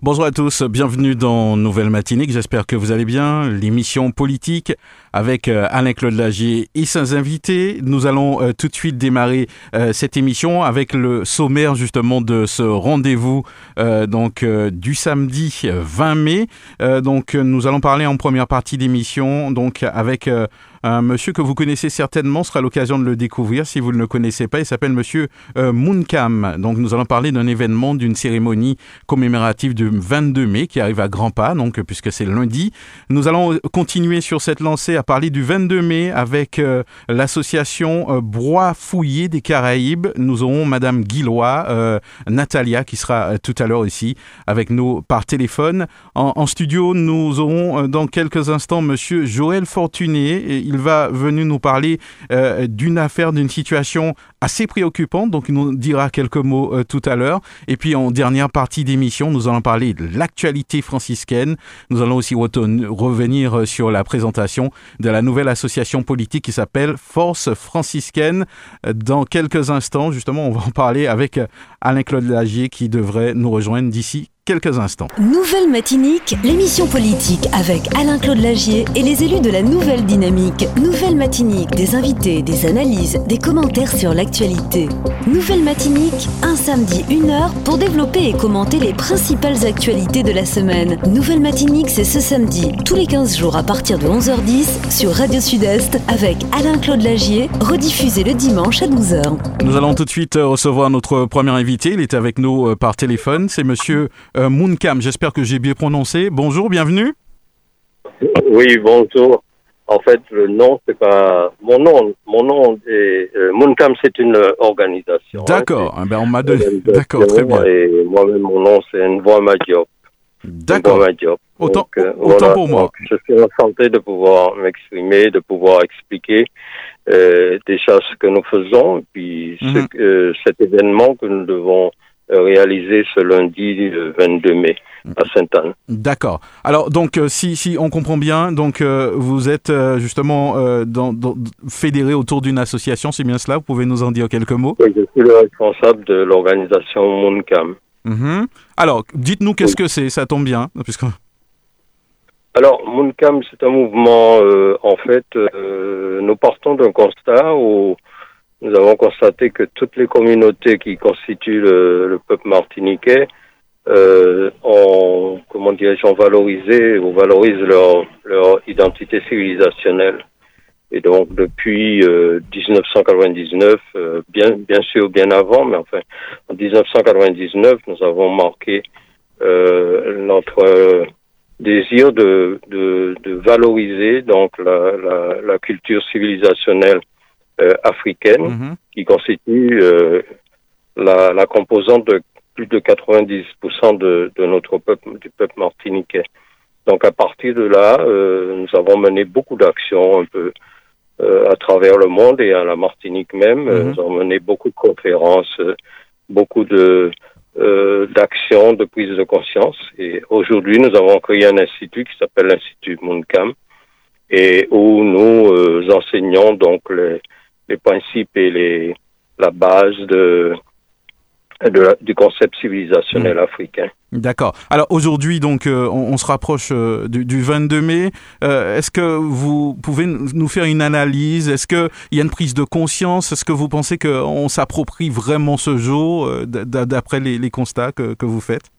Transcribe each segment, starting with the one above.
Bonjour à tous, bienvenue dans Nouvelle Matinique, j'espère que vous allez bien. L'émission politique avec euh, Alain-Claude Lagier et ses invités. Nous allons euh, tout de suite démarrer euh, cette émission avec le sommaire justement de ce rendez-vous donc du samedi 20 mai. donc nous allons parler en première partie d'émission donc avec un monsieur que vous connaissez certainement, ce sera l'occasion de le découvrir si vous ne le connaissez pas. Il s'appelle monsieur Moonkam. Donc nous allons parler d'un événement, d'une cérémonie commémorative du 22 mai qui arrive à grands pas, donc puisque c'est lundi. Nous allons continuer sur cette lancée à parler du 22 mai avec euh, l'association euh, Brois Fouillé des Caraïbes. Nous aurons Madame Guillois, euh, Natalia, qui sera tout à l'heure ici avec nous par téléphone. En, studio, nous aurons dans quelques instants Monsieur Joël Fortuné. Il va venir nous parler d'une affaire, d'une situation assez préoccupante. Donc, il nous dira quelques mots tout à l'heure. Et puis, en dernière partie d'émission, nous allons parler de l'actualité franciscaine. Nous allons aussi revenir sur la présentation de la nouvelle association politique qui s'appelle Force franciscaine. Dans quelques instants, justement, on va en parler avec Alain-Claude Lagier qui devrait nous rejoindre d'ici quelques instants. Nouvelle Matinique, l'émission politique avec Alain-Claude Lagier et les élus de la Nouvelle Dynamique. Nouvelle Matinique, des invités, des analyses, des commentaires sur l'actualité. Nouvelle Matinique, un samedi, une heure pour développer et commenter les principales actualités de la semaine. Nouvelle Matinique, c'est ce samedi, tous les 15 jours à partir de 11h10 sur Radio Sud-Est avec Alain-Claude Lagier, rediffusé le dimanche à 12h. Nous allons tout de suite euh, recevoir notre premier invité. Il est avec nous euh, par téléphone. C'est monsieur euh, Moonkam. J'espère que j'ai bien prononcé. Bonjour, bienvenue. Oui, bonjour. En fait, le nom, c'est pas mon nom. Mon nom est euh, Mooncam, c'est une organisation. Hein. D'accord. Eh ben, on m'a donné. D'accord, très bien. Et moi-même, mon nom, c'est Nvoa Madiop. D'accord. Autant, euh, autant pour moi. je suis en santé de pouvoir m'exprimer, de pouvoir expliquer euh, déjà ce que nous faisons, puis ce, mhm. cet événement que nous devons réalisé ce lundi 22 mai à Sainte-Anne. D'accord. Alors donc euh, si, si on comprend bien, donc euh, vous êtes justement dans, fédéré autour d'une association, c'est bien cela? Vous pouvez nous en dire quelques mots? Oui, je suis le responsable de l'organisation Mooncam. Mhm. Alors dites-nous qu'est-ce que c'est, ça tombe bien puisque. Alors, Mooncam, c'est un mouvement, en fait, nous partons d'un constat où nous avons constaté que toutes les communautés qui constituent le, peuple martiniquais euh, ont, comment dirais-je, ont valorisé ou valorisent leur, leur identité civilisationnelle. Et donc depuis 1999, euh, euh, bien bien sûr bien avant, mais enfin en 1999, nous avons marqué euh, notre désir de, de, de, valoriser donc la, la, la culture civilisationnelle euh, africaine mhm. qui constitue euh, la, la, composante de plus de 90% de, de, notre peuple, du peuple martiniquais. Donc à partir de là, euh, nous avons mené beaucoup d'actions un peu à travers le monde et à la Martinique même. Mhm. Nous avons mené beaucoup de conférences, beaucoup de d'actions, de prise de conscience. Et aujourd'hui, nous avons créé un institut qui s'appelle l'Institut Mooncam et où nous enseignons donc les, les principes et les, la base de, de du concept civilisationnel mm. africain. D'accord. Alors aujourd'hui, donc, euh, on, se rapproche euh, du, du, 22 mai. Euh, est-ce que vous pouvez nous faire une analyse? Est-ce qu'il y a une prise de conscience? Est-ce que vous pensez qu'on s'approprie vraiment ce jour, d'après les, les, constats que, que vous faites?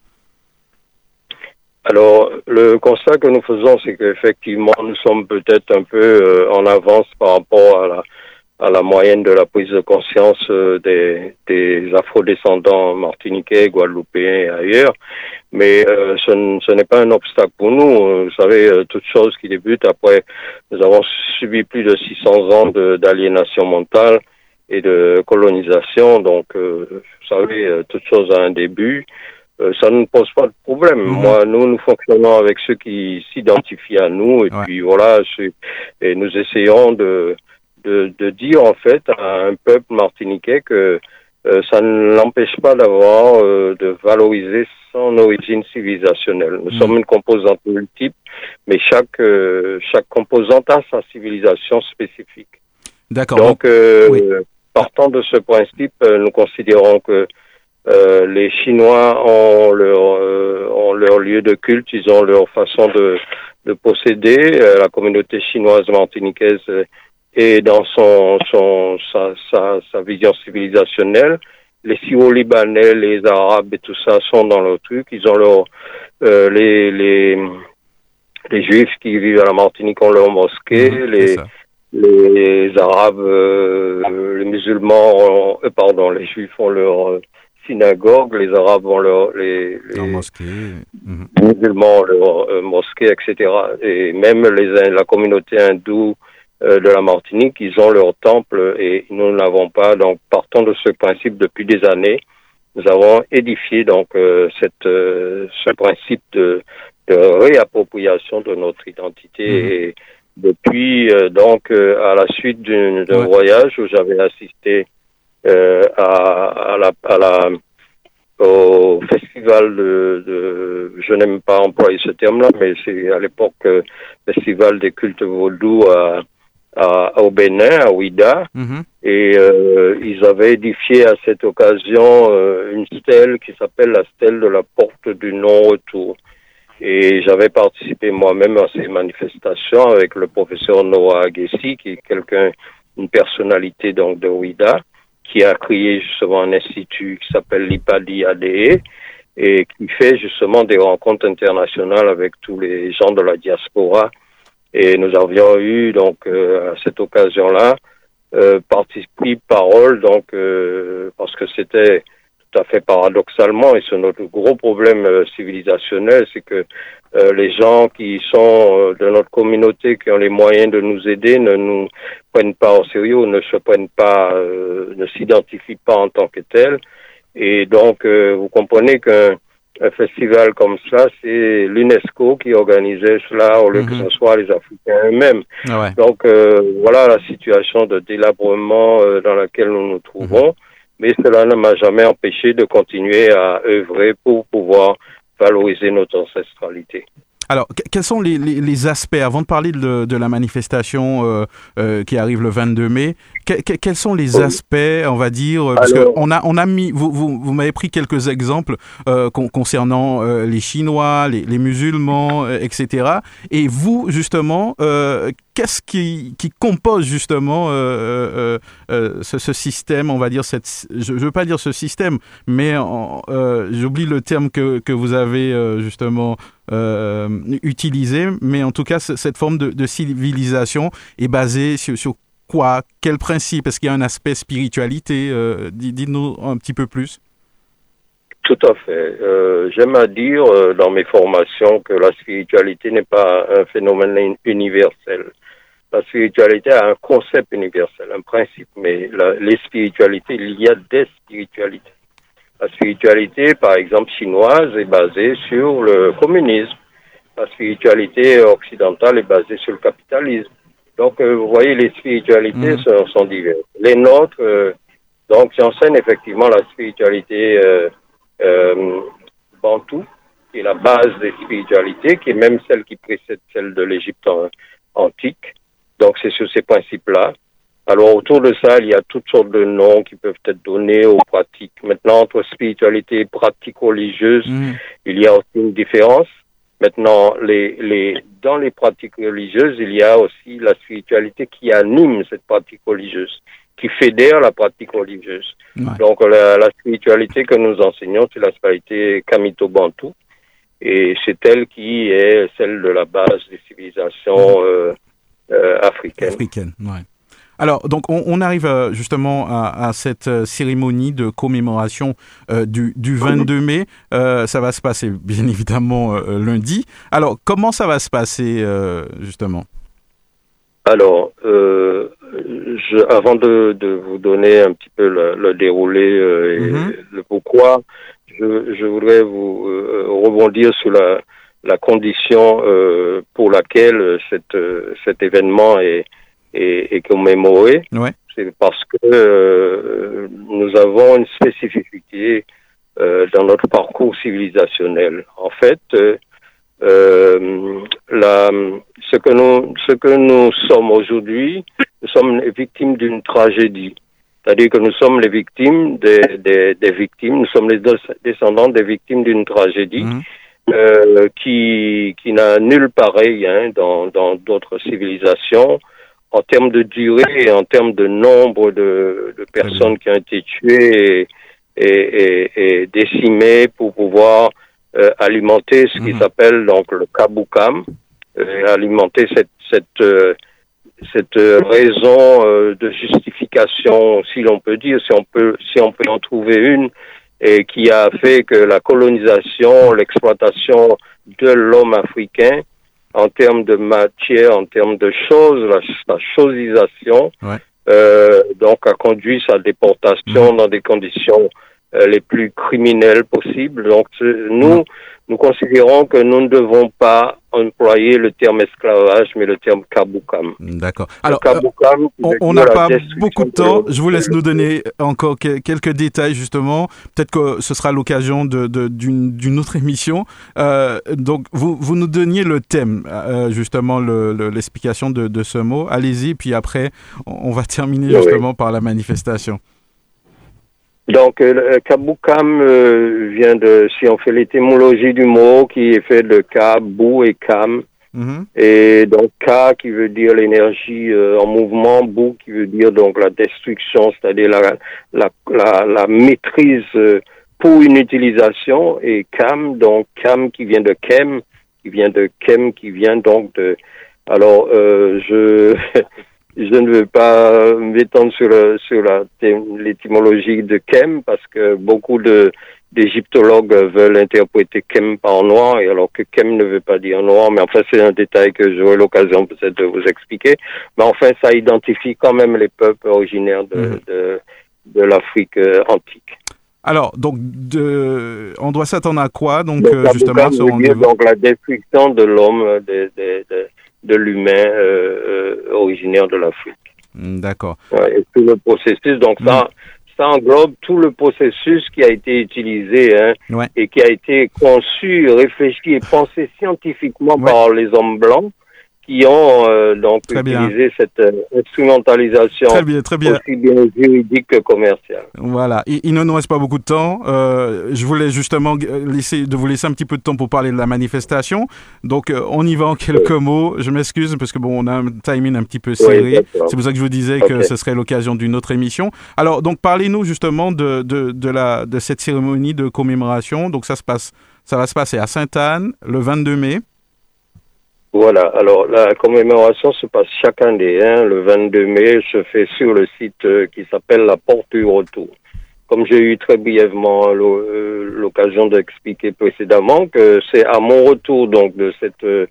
Alors, le constat que nous faisons, c'est qu'effectivement, nous sommes peut-être un peu en avance par rapport à la, à la moyenne de la prise de conscience euh, des, des afrodescendants martiniquais, guadeloupéens et ailleurs. Mais euh, ce, n'est pas un obstacle pour nous. Euh, vous savez, toute chose qui débute après, nous avons subi plus de 600 ans d'aliénation mentale et de colonisation. Donc, vous savez, toute chose a un début. euh, ça ne pose pas de problème. Mhm. Moi, nous, nous fonctionnons avec ceux qui s'identifient à nous, et puis voilà, et nous essayons de, de, de, dire en fait à un peuple martiniquais que euh, ça ne l'empêche pas d'avoir, euh, de valoriser son origine civilisationnelle. Nous mhm. sommes une composante multiple, mais chaque chaque composante a sa civilisation spécifique. D'accord. Donc, partant de ce principe, nous considérons que euh, les Chinois ont leur, euh, ont leur lieu de culte, ils ont leur façon de, de posséder. Euh, la communauté chinoise martiniquaise est dans son, son sa, sa, sa vision civilisationnelle. Les Syro-Libanais, les Arabes et tout ça sont dans leur truc. Ils ont leur les, les les Juifs qui vivent à la Martinique ont leur mosquée. Mmh, les les Arabes, les musulmans, ont, pardon, les Juifs ont leur synagogues, les Arabes ont leur, les, les mhm. musulmans leur euh, mosquée, etc. Et même les, la communauté hindoue euh, de la Martinique, ils ont leur temple et nous n'avons pas. Donc, partant de ce principe depuis des années, nous avons édifié donc euh, cette, ce principe de, de, réappropriation de notre identité. Mhm. Et depuis, donc, à la suite d'un voyage où j'avais assisté euh, à, à, la, à la au festival de, de je n'aime pas employer ce terme-là, mais c'est à l'époque euh, festival des cultes vaudous à, à, au Bénin, à Ouida, mhm. et euh, ils avaient édifié à cette occasion euh, une stèle qui s'appelle la stèle de la porte du non-retour. Et j'avais participé moi-même à ces manifestations avec le professeur Noah Agessi, qui est quelqu'un, une personnalité donc de Ouida qui a créé justement un institut qui s'appelle l'IPADI ADE et qui fait justement des rencontres internationales avec tous les gens de la diaspora. Et nous avions eu donc euh, à cette occasion-là euh, participé parole donc euh, parce que c'était tout à fait paradoxalement et c'est notre gros problème euh, civilisationnel, c'est que euh, les gens qui sont euh, de notre communauté, qui ont les moyens de nous aider, ne nous prennent pas au sérieux, ne se prennent pas, ne s'identifient pas en tant que tels. Et donc, vous comprenez qu'un festival comme ça, c'est l'UNESCO qui organisait cela au lieu que mhm. ce soit les Africains eux-mêmes. Ah donc, voilà la situation de délabrement dans laquelle nous nous trouvons. Mhm. Mais cela ne m'a jamais empêché de continuer à œuvrer pour pouvoir valoriser notre ancestralité. Alors, quels sont les, les, aspects, avant de parler de, de la manifestation euh, euh, qui arrive le 22 mai, quels sont les aspects, on va dire, parce qu'on a, on a mis, vous, vous, vous m'avez pris quelques exemples euh, concernant euh, les Chinois, les, les musulmans, euh, etc. Et vous, justement, euh, qu'est-ce qui, qui, compose justement ce, ce, système, on va dire, cette, je ne veux pas dire ce système, mais j'oublie le terme que, que vous avez justement euh, utilisé, mais en tout cas, cette forme de, civilisation est basée sur, quoi? Quel principe? Est-ce qu'il y a un aspect spiritualité? Euh, Dites-nous un petit peu plus. Tout à fait. Euh, j'aime à dire euh, dans mes formations que la spiritualité n'est pas un phénomène universel. La spiritualité a un concept universel, un principe, mais les spiritualités, il y a des spiritualités. La spiritualité, par exemple, chinoise est basée sur le communisme. La spiritualité occidentale est basée sur le capitalisme. Donc, euh, vous voyez, les spiritualités mhm. sont, sont, diverses. Les nôtres, euh, donc, j'enseigne effectivement la spiritualité euh, euh, bantou, qui est la base des spiritualités, qui est même celle qui précède celle de l'Égypte antique. Donc, c'est sur ces principes-là. Alors, autour de ça, il y a toutes sortes de noms qui peuvent être donnés aux pratiques. Maintenant, entre spiritualité et pratique religieuse, mhm. il y a aussi une différence. Maintenant, les, les, dans les pratiques religieuses, il y a aussi la spiritualité qui anime cette pratique religieuse, qui fédère la pratique religieuse. Donc, la, la, spiritualité que nous enseignons, c'est la spiritualité Kamito-Bantu, et c'est elle qui est celle de la base des civilisations euh, euh, africaines. Ouais. Alors, donc, on, arrive euh, justement à, cette euh, cérémonie de commémoration euh, du, 22 mai. ça va se passer, bien évidemment, lundi. Alors, comment ça va se passer, justement? Alors, je, avant de, de, vous donner un petit peu le, le déroulé et Mhm. le pourquoi, je, je voudrais vous rebondir sur la, la condition pour laquelle cette, cet événement est, est, est commémoré. Ouais. C'est parce que euh, nous avons une spécificité euh, dans notre parcours civilisationnel. En fait, euh, euh, la, ce que nous ce que nous sommes aujourd'hui, nous sommes les victimes d'une tragédie. C'est-à-dire que nous sommes les victimes des, des, des victimes, nous sommes les descendants des victimes d'une tragédie Mhm. euh, qui, qui n'a nulle pareil hein, dans dans d'autres civilisations en termes de durée et en termes de nombre de, de personnes qui ont été tuées et, et, et, et décimées pour pouvoir euh, alimenter ce qui Mhm. s'appelle donc le kaboukam, euh, alimenter cette cette euh, cette euh, raison euh, de justification, si l'on peut dire, si on peut si on peut en trouver une, et qui a fait que la colonisation, l'exploitation de l'homme africain en termes de matière, en termes de choses, la, la chosisation, Ouais. euh, donc a conduit sa déportation dans des conditions euh, les plus criminelles possibles. Donc nous, nous considérons que nous ne devons pas employer le terme esclavage, mais le terme kaboukam. D'accord. Alors, euh, kaboukam, on- n'a pas beaucoup de de temps. Je vous laisse nous donner encore que- quelques détails, justement. Peut-être que ce sera l'occasion de- de- d'une d'une autre émission. Euh, donc, vous, vous nous donniez le thème, euh, justement, le- le- l'explication de, de ce mot. Allez-y, puis après, on, on va terminer Oui. justement par la manifestation. Donc, euh, le kaboukam euh, vient de, si on fait l'étymologie du mot, qui est fait de kabou et kam, Mhm. et donc ka qui veut dire l'énergie euh, en mouvement, bou qui veut dire donc la destruction, c'est-à-dire la, la, la, la maîtrise euh, pour une utilisation, et kam, donc kam qui vient de kem, qui vient de kem, qui vient donc de... Alors, euh, je... Je ne veux pas m'étendre sur, sur l'étymologie de Kem parce que beaucoup de d'égyptologues veulent interpréter Kem par noir et alors que Kem ne veut pas dire noir, mais enfin c'est un détail que j'aurai l'occasion peut-être de vous expliquer. Mais enfin ça identifie quand même les peuples originaires de, de, de l'Afrique euh, antique. Alors, donc, de, on doit s'attendre à quoi, donc, Donc, euh, justement, ce dire donc la destruction de l'homme, euh, de, de, de, l'humain euh, euh, originaire de l'Afrique. Mm, D'accord. Ouais, et tout le processus. Donc ça, ça englobe tout le processus qui a été utilisé hein, Ouais. et qui a été conçu, réfléchi et pensé scientifiquement Ouais. par les hommes blancs qui ont euh, donc Très bien. utilisé cette euh, instrumentalisation Très bien, très bien. aussi bien juridique que commerciale. Voilà, il, il ne nous reste pas beaucoup de temps. Euh, je voulais justement laisser, de vous laisser un petit peu de temps pour parler de la manifestation. Donc, on y va en quelques mots. Je m'excuse parce que bon, on a un timing un petit peu serré. C'est pour ça que je vous disais que ce serait l'occasion d'une autre émission. Alors, donc, parlez-nous justement de, de, de, la, de cette cérémonie de commémoration. Donc, ça se passe, ça va se passer à Sainte-Anne le 22 mai. Voilà, alors la commémoration se passe chaque année, hein, le 22 mai, se fait sur le site euh, qui s'appelle la Porte du Retour. Comme j'ai eu très brièvement euh, l'occasion d'expliquer précédemment, que c'est à mon retour donc de cette euh,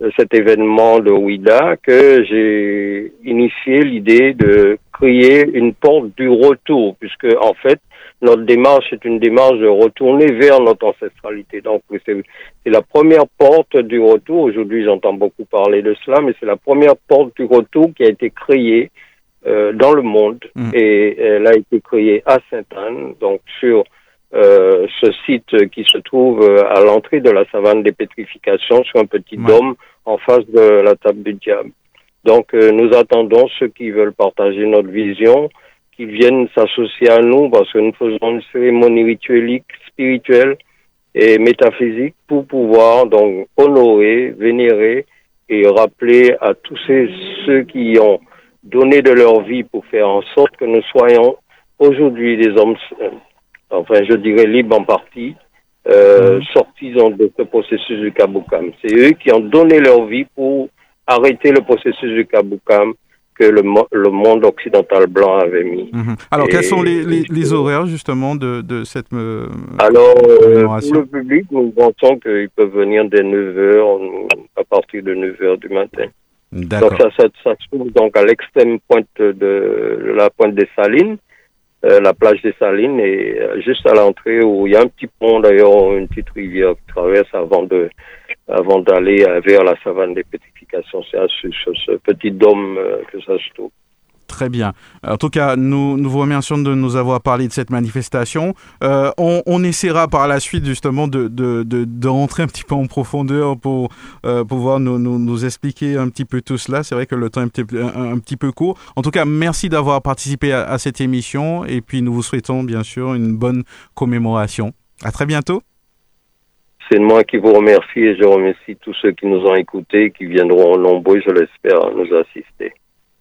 de cet événement de Ouida que j'ai initié l'idée de créer une porte du retour, puisque en fait notre démarche est une démarche de retourner vers notre ancestralité. Donc c'est la première porte du retour. Aujourd'hui, j'entends beaucoup parler de cela, mais c'est la première porte du retour qui a été créée euh, dans le monde Mm. et elle a été créée à Sainte-Anne, donc sur euh, ce site qui se trouve euh, à l'entrée de la savane des pétrifications, sur un petit Ouais. dôme en face de la table du diable. Donc, euh, nous attendons ceux qui veulent partager notre vision, qui viennent s'associer à nous parce que nous faisons une cérémonie rituelique, spirituelle et métaphysique pour pouvoir donc honorer, vénérer et rappeler à tous ces, ceux qui ont donné de leur vie pour faire en sorte que nous soyons aujourd'hui des hommes, euh, enfin je dirais libres en partie, euh, Mhm. sortis de ce processus du Kaboukam. C'est eux qui ont donné leur vie pour arrêter le processus du Kaboukam que le, mo- le monde occidental blanc avait mis. Mhm. Alors, Et- quels sont les, les, les horaires justement de, de cette euh, Alors, euh, pour le public, nous pensons qu'ils peuvent venir dès 9 heures, à partir de 9 heures du matin. Donc ça, ça, ça, se trouve donc à l'extrême pointe de, la pointe des Salines, euh, la plage des Salines, et euh, juste à l'entrée où il y a un petit pont d'ailleurs, une petite rivière qui traverse avant de avant d'aller vers la savane des pétrifications. C'est à ce, petit dôme que ça se trouve. Très bien. En tout cas, nous, vous remercions de nous avoir parlé de cette manifestation. Euh, on, essaiera par la suite justement de, de, de, rentrer un petit peu en profondeur pour euh, pouvoir nous, expliquer un petit peu tout cela. C'est vrai que le temps est un, petit peu court. En tout cas, merci d'avoir participé à, cette émission et puis nous vous souhaitons bien sûr une bonne commémoration. À très bientôt. C'est moi qui vous remercie et je remercie tous ceux qui nous ont écoutés, qui viendront nombreux, je l'espère, nous assister.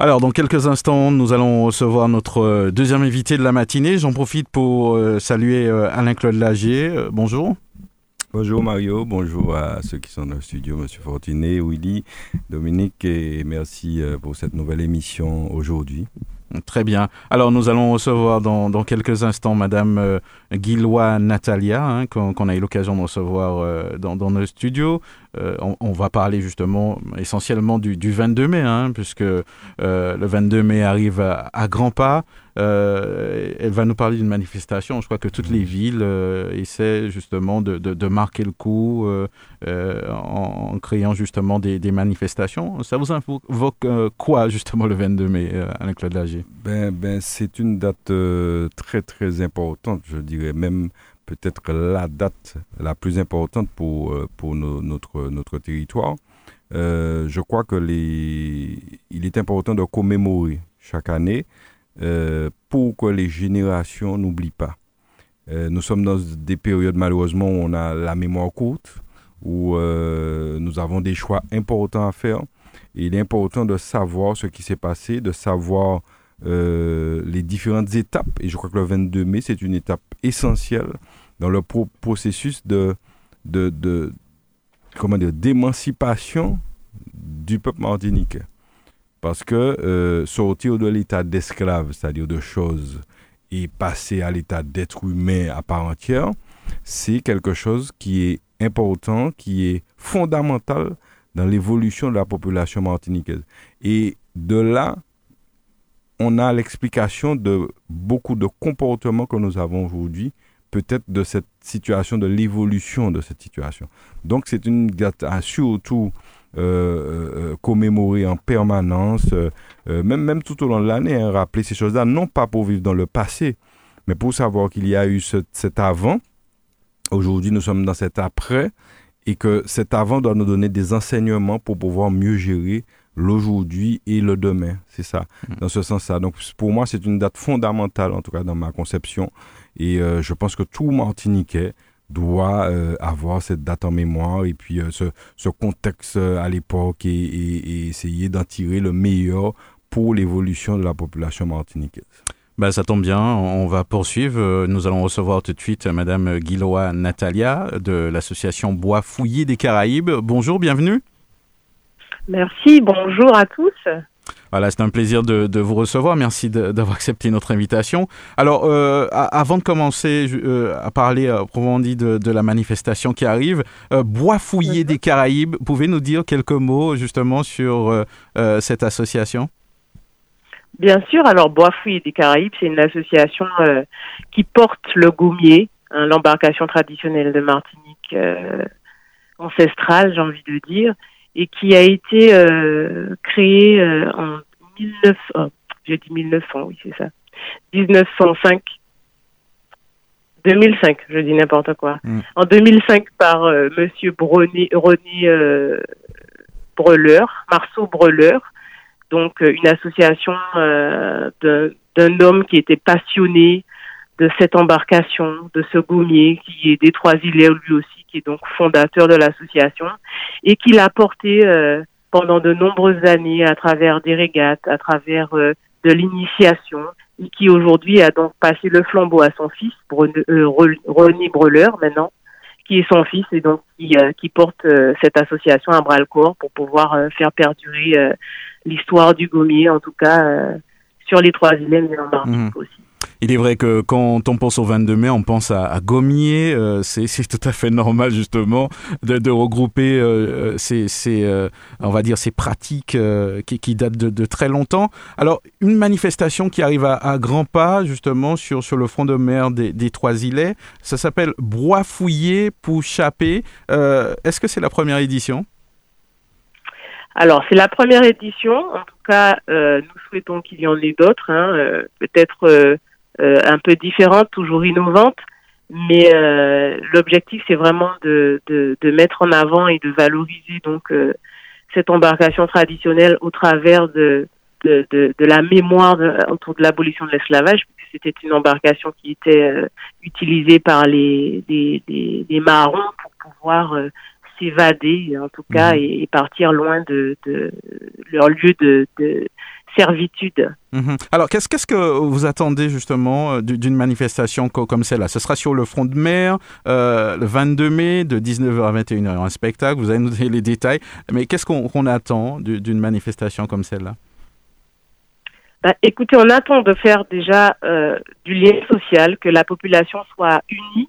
Alors, dans quelques instants, nous allons recevoir notre euh, deuxième invité de la matinée. J'en profite pour euh, saluer euh, Alain-Claude Lagier. bonjour. Bonjour Mario, bonjour à ceux qui sont dans le studio, Monsieur Fortinet, Willy, Dominique, et merci pour cette nouvelle émission aujourd'hui. Très bien. Alors, nous allons recevoir dans, quelques instants Madame euh, Natalia, hein, qu'on a eu l'occasion de recevoir euh, dans, dans, nos studios. Euh, on, va parler justement essentiellement du, 22 mai, hein, puisque euh, le 22 mai arrive à grands pas. Euh, elle va nous parler d'une manifestation. Je crois que toutes les villes essaient justement de, de, marquer le coup en, créant justement des, des, manifestations. Ça vous invoque quoi justement le 22 mai, Alain-Claude Lager ben, ben, C'est une date très très importante, je dirais même peut-être la date la plus importante pour, pour notre, notre territoire. je crois que les, il est important de commémorer chaque année euh, pour que les générations n'oublient pas. Euh, nous sommes dans des périodes malheureusement où on a la mémoire courte, où euh, nous avons des choix importants à faire. Et il est important de savoir ce qui s'est passé, de savoir les différentes étapes. Et je crois que le 22 mai, c'est une étape essentielle dans le processus de, de, de comment dire, d'émancipation du peuple martiniquais. Parce que euh, sortir de l'état d'esclave, c'est-à-dire de choses, et passer à l'état d'être humain à part entière, c'est quelque chose qui est important, qui est fondamental dans l'évolution de la population martiniquaise. Et de là, on a l'explication de beaucoup de comportements que nous avons aujourd'hui, peut-être de cette situation, de l'évolution de cette situation. Donc c'est une surtout euh, euh, commémorer en permanence, euh, même, même tout au long de l'année, hein, rappeler ces choses-là, non pas pour vivre dans le passé, mais pour savoir qu'il y a eu cet avant. Aujourd'hui, nous sommes dans cet après et que cet avant doit nous donner des enseignements pour pouvoir mieux gérer l'aujourd'hui et le demain. C'est ça, mmh. dans ce sens-là. Donc, pour moi, c'est une date fondamentale, en tout cas dans ma conception. Et je pense que tout Martiniquais doit euh, avoir cette date en mémoire et puis euh, ce, ce, contexte euh, à l'époque et, et, essayer d'en tirer le meilleur pour l'évolution de la population martiniquaise. Ben, ça tombe bien, on va poursuivre. Nous allons recevoir tout de suite Madame Guiloa Natalia de l'association Bois Fouillé des Caraïbes. Bonjour, bienvenue. Merci, bonjour à tous. Voilà, c'est un plaisir de, vous recevoir. Merci d'avoir accepté notre invitation. Alors, euh, avant de commencer euh, à parler euh, proprement dit de, la manifestation qui arrive, Bois Fouillé des Caraïbes, pouvez nous dire quelques mots justement sur cette association? Bien sûr. Alors, Bois Fouillé des Caraïbes, c'est une association qui porte le gommier, hein, l'embarcation traditionnelle de Martinique ancestrale, j'ai envie de dire et qui a été euh, créé euh, en 1900, j'ai dit 1900, oui c'est ça, 1905, 2005, je dis n'importe quoi. Mm. En 2005 par euh, Monsieur René, René Breleur, Marceau Breleur, donc une association d'un homme qui était passionné de cette embarcation, de ce gommier qui est des Trois-Îlets lui aussi, qui est donc fondateur de l'association et qui l'a porté euh, pendant de nombreuses années à travers des régates, à travers euh, de l'initiation, et qui aujourd'hui a donc passé le flambeau à son fils, René Breleur maintenant, qui est son fils et donc qui, qui porte cette association à bras le corps pour pouvoir faire perdurer l'histoire du gommier, en tout cas sur les trois îles et en Martinique mmh. aussi. Il est vrai que quand on pense au 22 mai, on pense à, à Gommier. Euh, c'est tout à fait normal justement de, regrouper euh, euh ces, on va dire, ces pratiques qui, datent de, très longtemps. Alors, une manifestation qui arrive à, grands pas justement sur, sur le front de mer des, Trois Îlets, ça s'appelle Broie fouillé pour chapper. Est-ce que c'est la première édition? Alors, c'est la première édition. En tout cas, nous souhaitons qu'il y en ait d'autres, hein, peut-être un peu différente, toujours innovante. Mais euh, l'objectif, c'est vraiment de, de, de, mettre en avant et de valoriser donc euh, cette embarcation traditionnelle au travers de, de, de, de la mémoire autour de l'abolition de l'esclavage, puisque c'était une embarcation qui était utilisée par les, les, les, les, marrons pour pouvoir s'évader, en tout cas, mmh. et, et, partir loin de, de leur lieu de, de, servitude. Mhm. Alors, qu'est-ce, qu'est-ce que vous attendez justement euh, d'une manifestation comme celle-là? Ce sera sur le front de mer, euh, le 22 mai, de 19h à 21h, un spectacle, vous allez nous donner les détails, mais qu'est-ce qu'on, attend d'une manifestation comme celle-là? Bah, écoutez, on attend de faire déjà euh, du lien social, que la population soit unie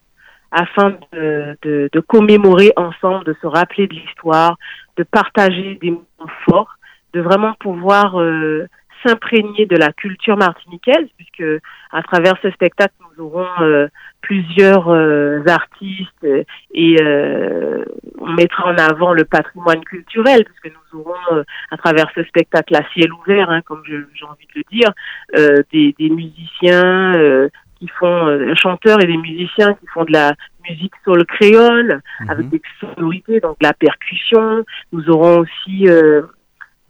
afin de, de, de, commémorer ensemble, de se rappeler de l'histoire, de partager des moments forts, de vraiment pouvoir euh, s'imprégner de la culture martiniquaise, puisque à travers ce spectacle, nous aurons euh, plusieurs euh, artistes et euh, on mettra en avant le patrimoine culturel, puisque nous aurons à travers ce spectacle à ciel ouvert, hein, comme j'ai envie de le dire, des, des, musiciens qui font chanteurs et des musiciens qui font de la musique soul créole mhm. avec des sonorités, donc la percussion. Nous aurons aussi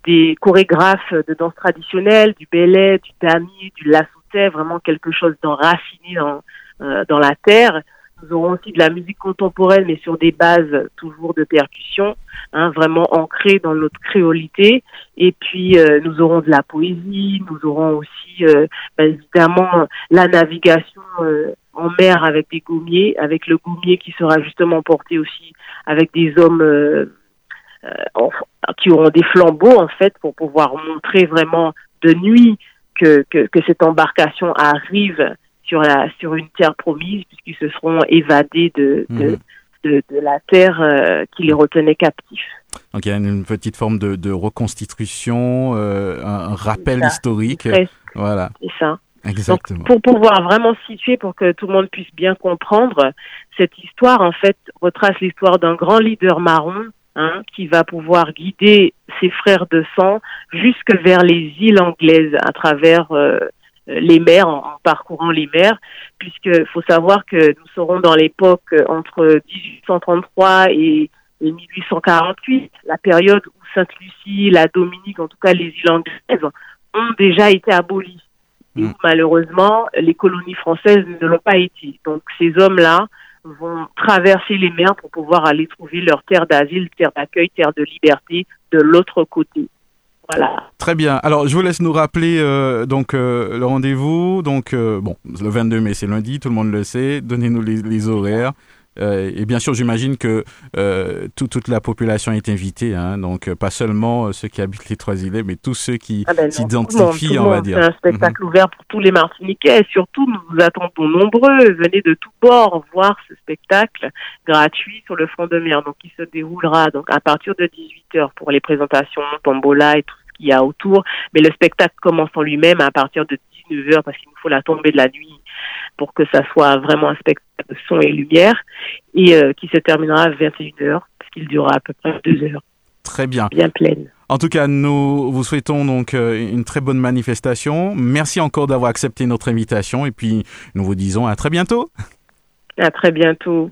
des chorégraphes de danse traditionnelle, du belay, du damier, du lassoutais, vraiment quelque chose d'enraciné dans, euh, dans la terre. Nous aurons aussi de la musique contemporaine, mais sur des bases toujours de percussion, hein, vraiment ancrées dans notre créolité. Et puis, euh, nous aurons de la poésie, nous aurons aussi, euh, bah, évidemment, la navigation euh, en mer avec des gommiers, avec le gommier qui sera justement porté aussi avec des hommes qui auront des flambeaux en fait pour pouvoir montrer vraiment de nuit que cette embarcation arrive sur la sur une terre promise puisqu'ils se seront évadés de, de, mhm. de, de, la terre euh, qui les retenait captifs. Donc il y a une petite forme de, de reconstitution, euh, un rappel historique. Voilà. C'est ça. Exactement. Donc, pour pouvoir vraiment situer, pour que tout le monde puisse bien comprendre, cette histoire, en fait, retrace l'histoire d'un grand leader marron Hein, qui va pouvoir guider ses frères de sang jusque vers les îles anglaises à travers euh, les mers, en, parcourant les mers, puisque faut savoir que nous serons dans l'époque entre 1833 et, 1848, la période où Sainte-Lucie, la Dominique, en tout cas les îles anglaises, ont déjà été abolies. Et mm. malheureusement, les colonies françaises ne l'ont pas été. Donc ces hommes-là vont traverser les mers pour pouvoir aller trouver leur terre d'asile, terre d'accueil, terre de liberté de l'autre côté. Voilà. Très bien. Alors, je vous laisse nous rappeler euh, donc euh, le rendez-vous. Donc, euh, bon, le 22 mai, c'est lundi, tout le monde le sait. Donnez-nous les, les horaires. Euh, et bien sûr, j'imagine que euh, tout, toute la population est invitée, hein, donc euh, pas seulement ceux qui habitent les trois îlets, mais tous ceux qui ah ben s'identifient, on va dire. C'est un spectacle mhm. ouvert pour tous les Martiniquais. Et surtout, nous vous attendons nombreux. Venez de tous bords voir ce spectacle gratuit sur le front de mer, donc qui se déroulera donc à partir de 18 h pour les présentations, tombola et tout ce qu'il y a autour. Mais le spectacle commence en lui-même à partir de 19 h parce qu'il nous faut la tombée de la nuit pour que ça soit vraiment un spectacle de son et lumière, et euh, qui se terminera à 21h, puisqu'il durera à peu près deux heures. Très bien. Bien pleine. En tout cas, nous vous souhaitons donc euh, une très bonne manifestation. Merci encore d'avoir accepté notre invitation et puis nous vous disons à très bientôt. À très bientôt.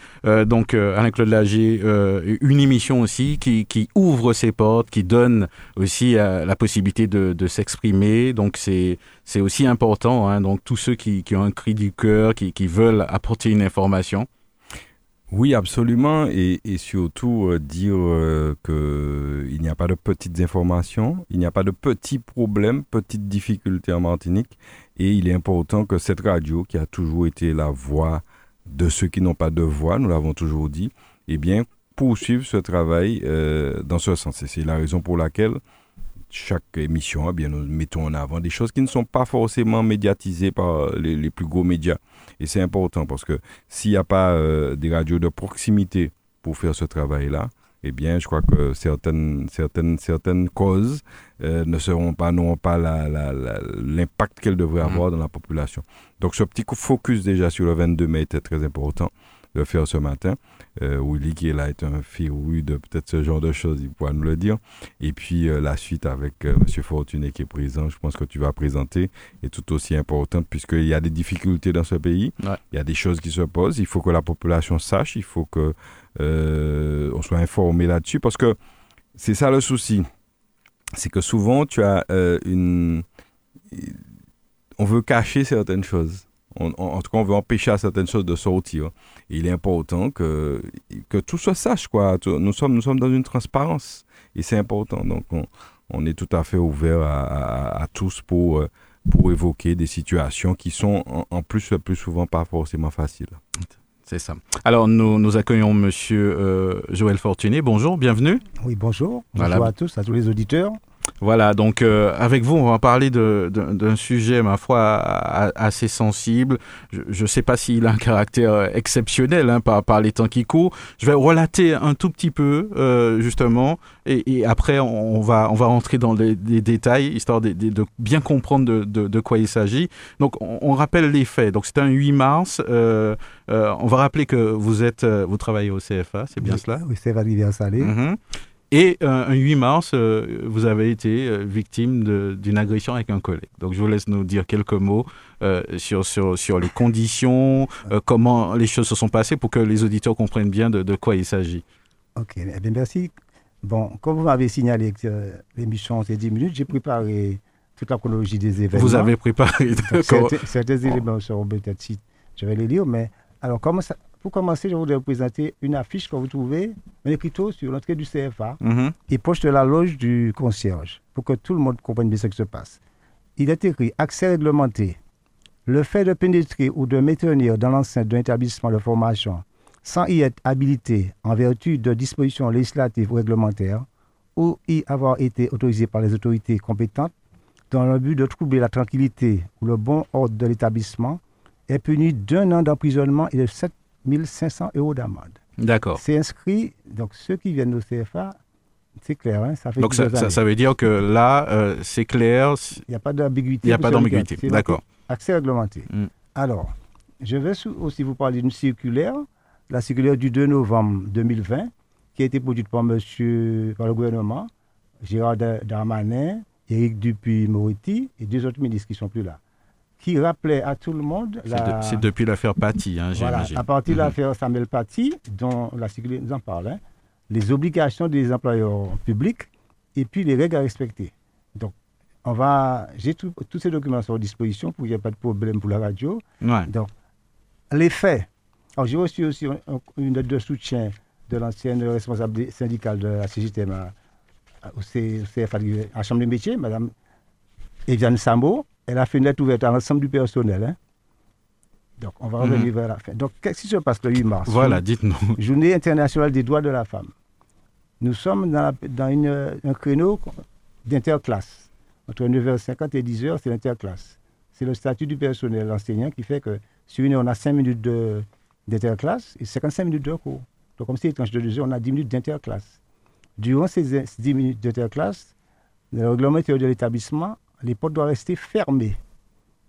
Euh, donc euh, Alain-Claude Lagier, euh, une émission aussi qui, ouvre ses portes, qui donne aussi la possibilité de, s'exprimer. Donc c'est aussi important. Hein, donc tous ceux qui, ont un cri du cœur, qui, veulent apporter une information. Oui, absolument, et, surtout dire euh, qu'il n'y a pas de petites informations, il n'y a pas de petits problèmes, petites difficultés en Martinique, et il est important que cette radio, qui a toujours été la voix de ceux qui n'ont pas de voix, nous l'avons toujours dit, eh bien, poursuivre ce travail euh, dans ce sens. Et c'est la raison pour laquelle chaque émission, eh bien, nous mettons en avant des choses qui ne sont pas forcément médiatisées par les, plus gros médias. Et c'est important parce que s'il n'y a pas euh, des radios de proximité pour faire ce travail-là, eh bien, je crois que certaines, certaines, certaines causes euh, ne seront pas, n'auront pas l'impact qu'elles devraient avoir mm. dans la population. Donc, ce petit coup focus déjà sur le 22 mai était très important de faire ce matin. Euh, Willy qui est là est un férou de peut-être ce genre de choses, il pourra nous le dire. Et puis euh, la suite avec euh, Monsieur Fortuné qui est présent, je pense que tu vas présenter, est tout aussi importante puisqu'il y a des difficultés dans ce pays, il y a des choses qui se posent, il faut que la population sache, il faut que on soit informé là-dessus parce que c'est ça le souci, c'est que souvent tu as une, on veut cacher certaines choses en tout cas, on veut empêcher certaines choses de sortir. il est important que, que tout se sache. Quoi. Nous, sommes, nous sommes dans une transparence et c'est important. Donc, on, est tout à fait ouvert à, tous pour, euh, pour évoquer des situations qui sont en, plus le plus souvent pas forcément faciles. C'est ça. Alors, nous, nous accueillons Monsieur euh, Joël Fortuné. Bonjour, bienvenue. Oui, bonjour. Bonjour à tous, à tous les auditeurs. Voilà, donc euh, avec vous, on va parler d'un sujet, ma foi, assez sensible. Je ne sais pas s'il a un caractère exceptionnel hein, par, par, les temps qui courent. Je vais relater un tout petit peu, euh, justement, et, après, on va, on va rentrer dans les, détails, histoire de, bien comprendre de, quoi il s'agit. Donc, on, rappelle les faits. Donc, c'est un 8 mars. Euh, on va rappeler que vous, êtes, vous travaillez au CFA, c'est bien cela? Oui, CFA Rivière-Salée. Mm-hmm. Et euh, un 8 mars, euh, vous avez été euh, victime d'une agression avec un collègue. Donc je vous laisse nous dire quelques mots sur, sur, sur les conditions, comment les choses se sont passées pour que les auditeurs comprennent bien de, de quoi il s'agit. Ok, eh bien, merci. Bon, comme vous m'avez signalé que l'émission c'est 10 minutes, j'ai préparé toute la chronologie des événements. Vous avez préparé certains, certains éléments seront peut-être si je vais les lire, mais alors comment ça, pour commencer, je voudrais vous présenter une affiche que vous trouvez, un écriteau sur l'entrée du CFA mhm. et proche de la loge du concierge, pour que tout le monde comprenne bien ce qui se passe. Il est écrit accès réglementé. Le fait de pénétrer ou de maintenir dans l'enceinte d'un établissement de formation sans y être habilité en vertu de dispositions législatives ou réglementaires ou y avoir été autorisé par les autorités compétentes dans le but de troubler la tranquillité ou le bon ordre de l'établissement est puni d'un an d'emprisonnement et de 7 1500 euros d'amende. D'accord. C'est inscrit, donc ceux qui viennent au CFA, c'est clair, hein, ça fait Donc ça, ça, veut dire que là, euh, c'est clair. Il n'y a pas d'ambiguïté. Il n'y a pas d'ambiguïté, d'accord. Accès réglementé. Hmm. Alors, je vais aussi vous parler d'une circulaire, la circulaire du 2 novembre 2020, qui a été produite par, monsieur, par le gouvernement, Gérard Darmanin, Éric Dupuis-Moretti et deux autres ministres qui ne sont plus là qui rappelait à tout le monde. C'est depuis l'affaire Paty, hein, voilà, À partir de mhm. l'affaire Samuel Paty, dont la sécurité nous en parle, hein, les obligations des employeurs publics et puis les règles à respecter. Donc, on va. J'ai tous ces documents sur disposition pour qu'il n'y ait pas de problème pour la radio. Donc, les faits. Alors, j'ai reçu aussi une note de soutien de l'ancienne responsable syndicale de la CGTM au CFA, à la Chambre des métiers, Mme Eviane Sambo elle a fait une lettre ouverte à l'ensemble du personnel. Hein. Donc, on va mhm. revenir vers la fin. Donc, qu'est-ce qui se passe le 8 mars? Voilà, dites-nous. Journée internationale des droits de la femme. Nous sommes dans, un créneau d'interclasse. Entre 9h50 et 10h, c'est l'interclasse. C'est le statut du personnel enseignant qui fait que sur une on a 5 minutes d'interclasse et 55 minutes de cours. Donc, comme c'est tranche de deux heures, on a 10 minutes d'interclasse. Durant ces 10 minutes d'interclasse, le règlement de l'établissement, les portes doivent rester fermées.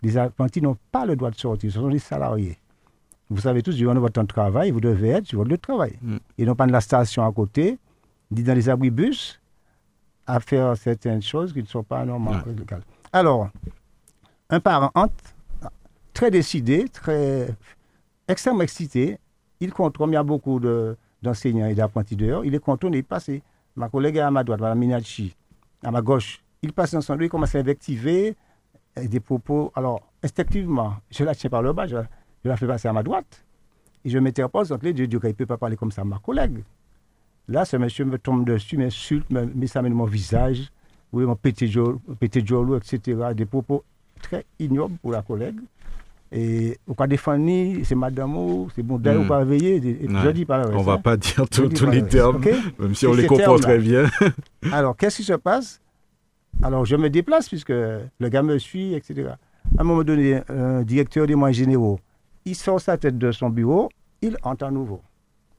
Les apprentis n'ont pas le droit de sortir, ce sont des salariés. Vous savez tous, durant votre temps de travail, vous devez être sur votre lieu de travail. Mm. Et non pas de la station à côté, ni dans les abribus, à faire certaines choses qui ne sont pas normales. Alors, un parent très décidé, très extrêmement excité, il compte, comme il y a beaucoup d'enseignants et d'apprentis dehors, il est content d'y passer. Ma collègue est à ma droite, Mme Minachi, à ma gauche. Il passe dans son lieu, il commence à invectiver des propos. Alors, instinctivement, je la tiens par le bas, je, la fais passer à ma droite. Et je m'interpose entre les deux, Dieu, il ne peut pas parler comme ça à ma collègue. Là, ce monsieur me tombe dessus, m'insulte, me met ça dans mon visage, oui, mon petit jolo, etc. Des propos très ignobles pour la collègue. Et au cas défendre, c'est madame c'est bon, d'ailleurs, mmh. pas veiller. Je dis pas On ne va pas dire tous les termes, même si on les comprend très bien. Alors, qu'est-ce qui se passe? Alors, je me déplace puisque le gars me suit, etc. À un moment donné, un directeur des moyens généraux, il sort sa tête de son bureau, il entend nouveau.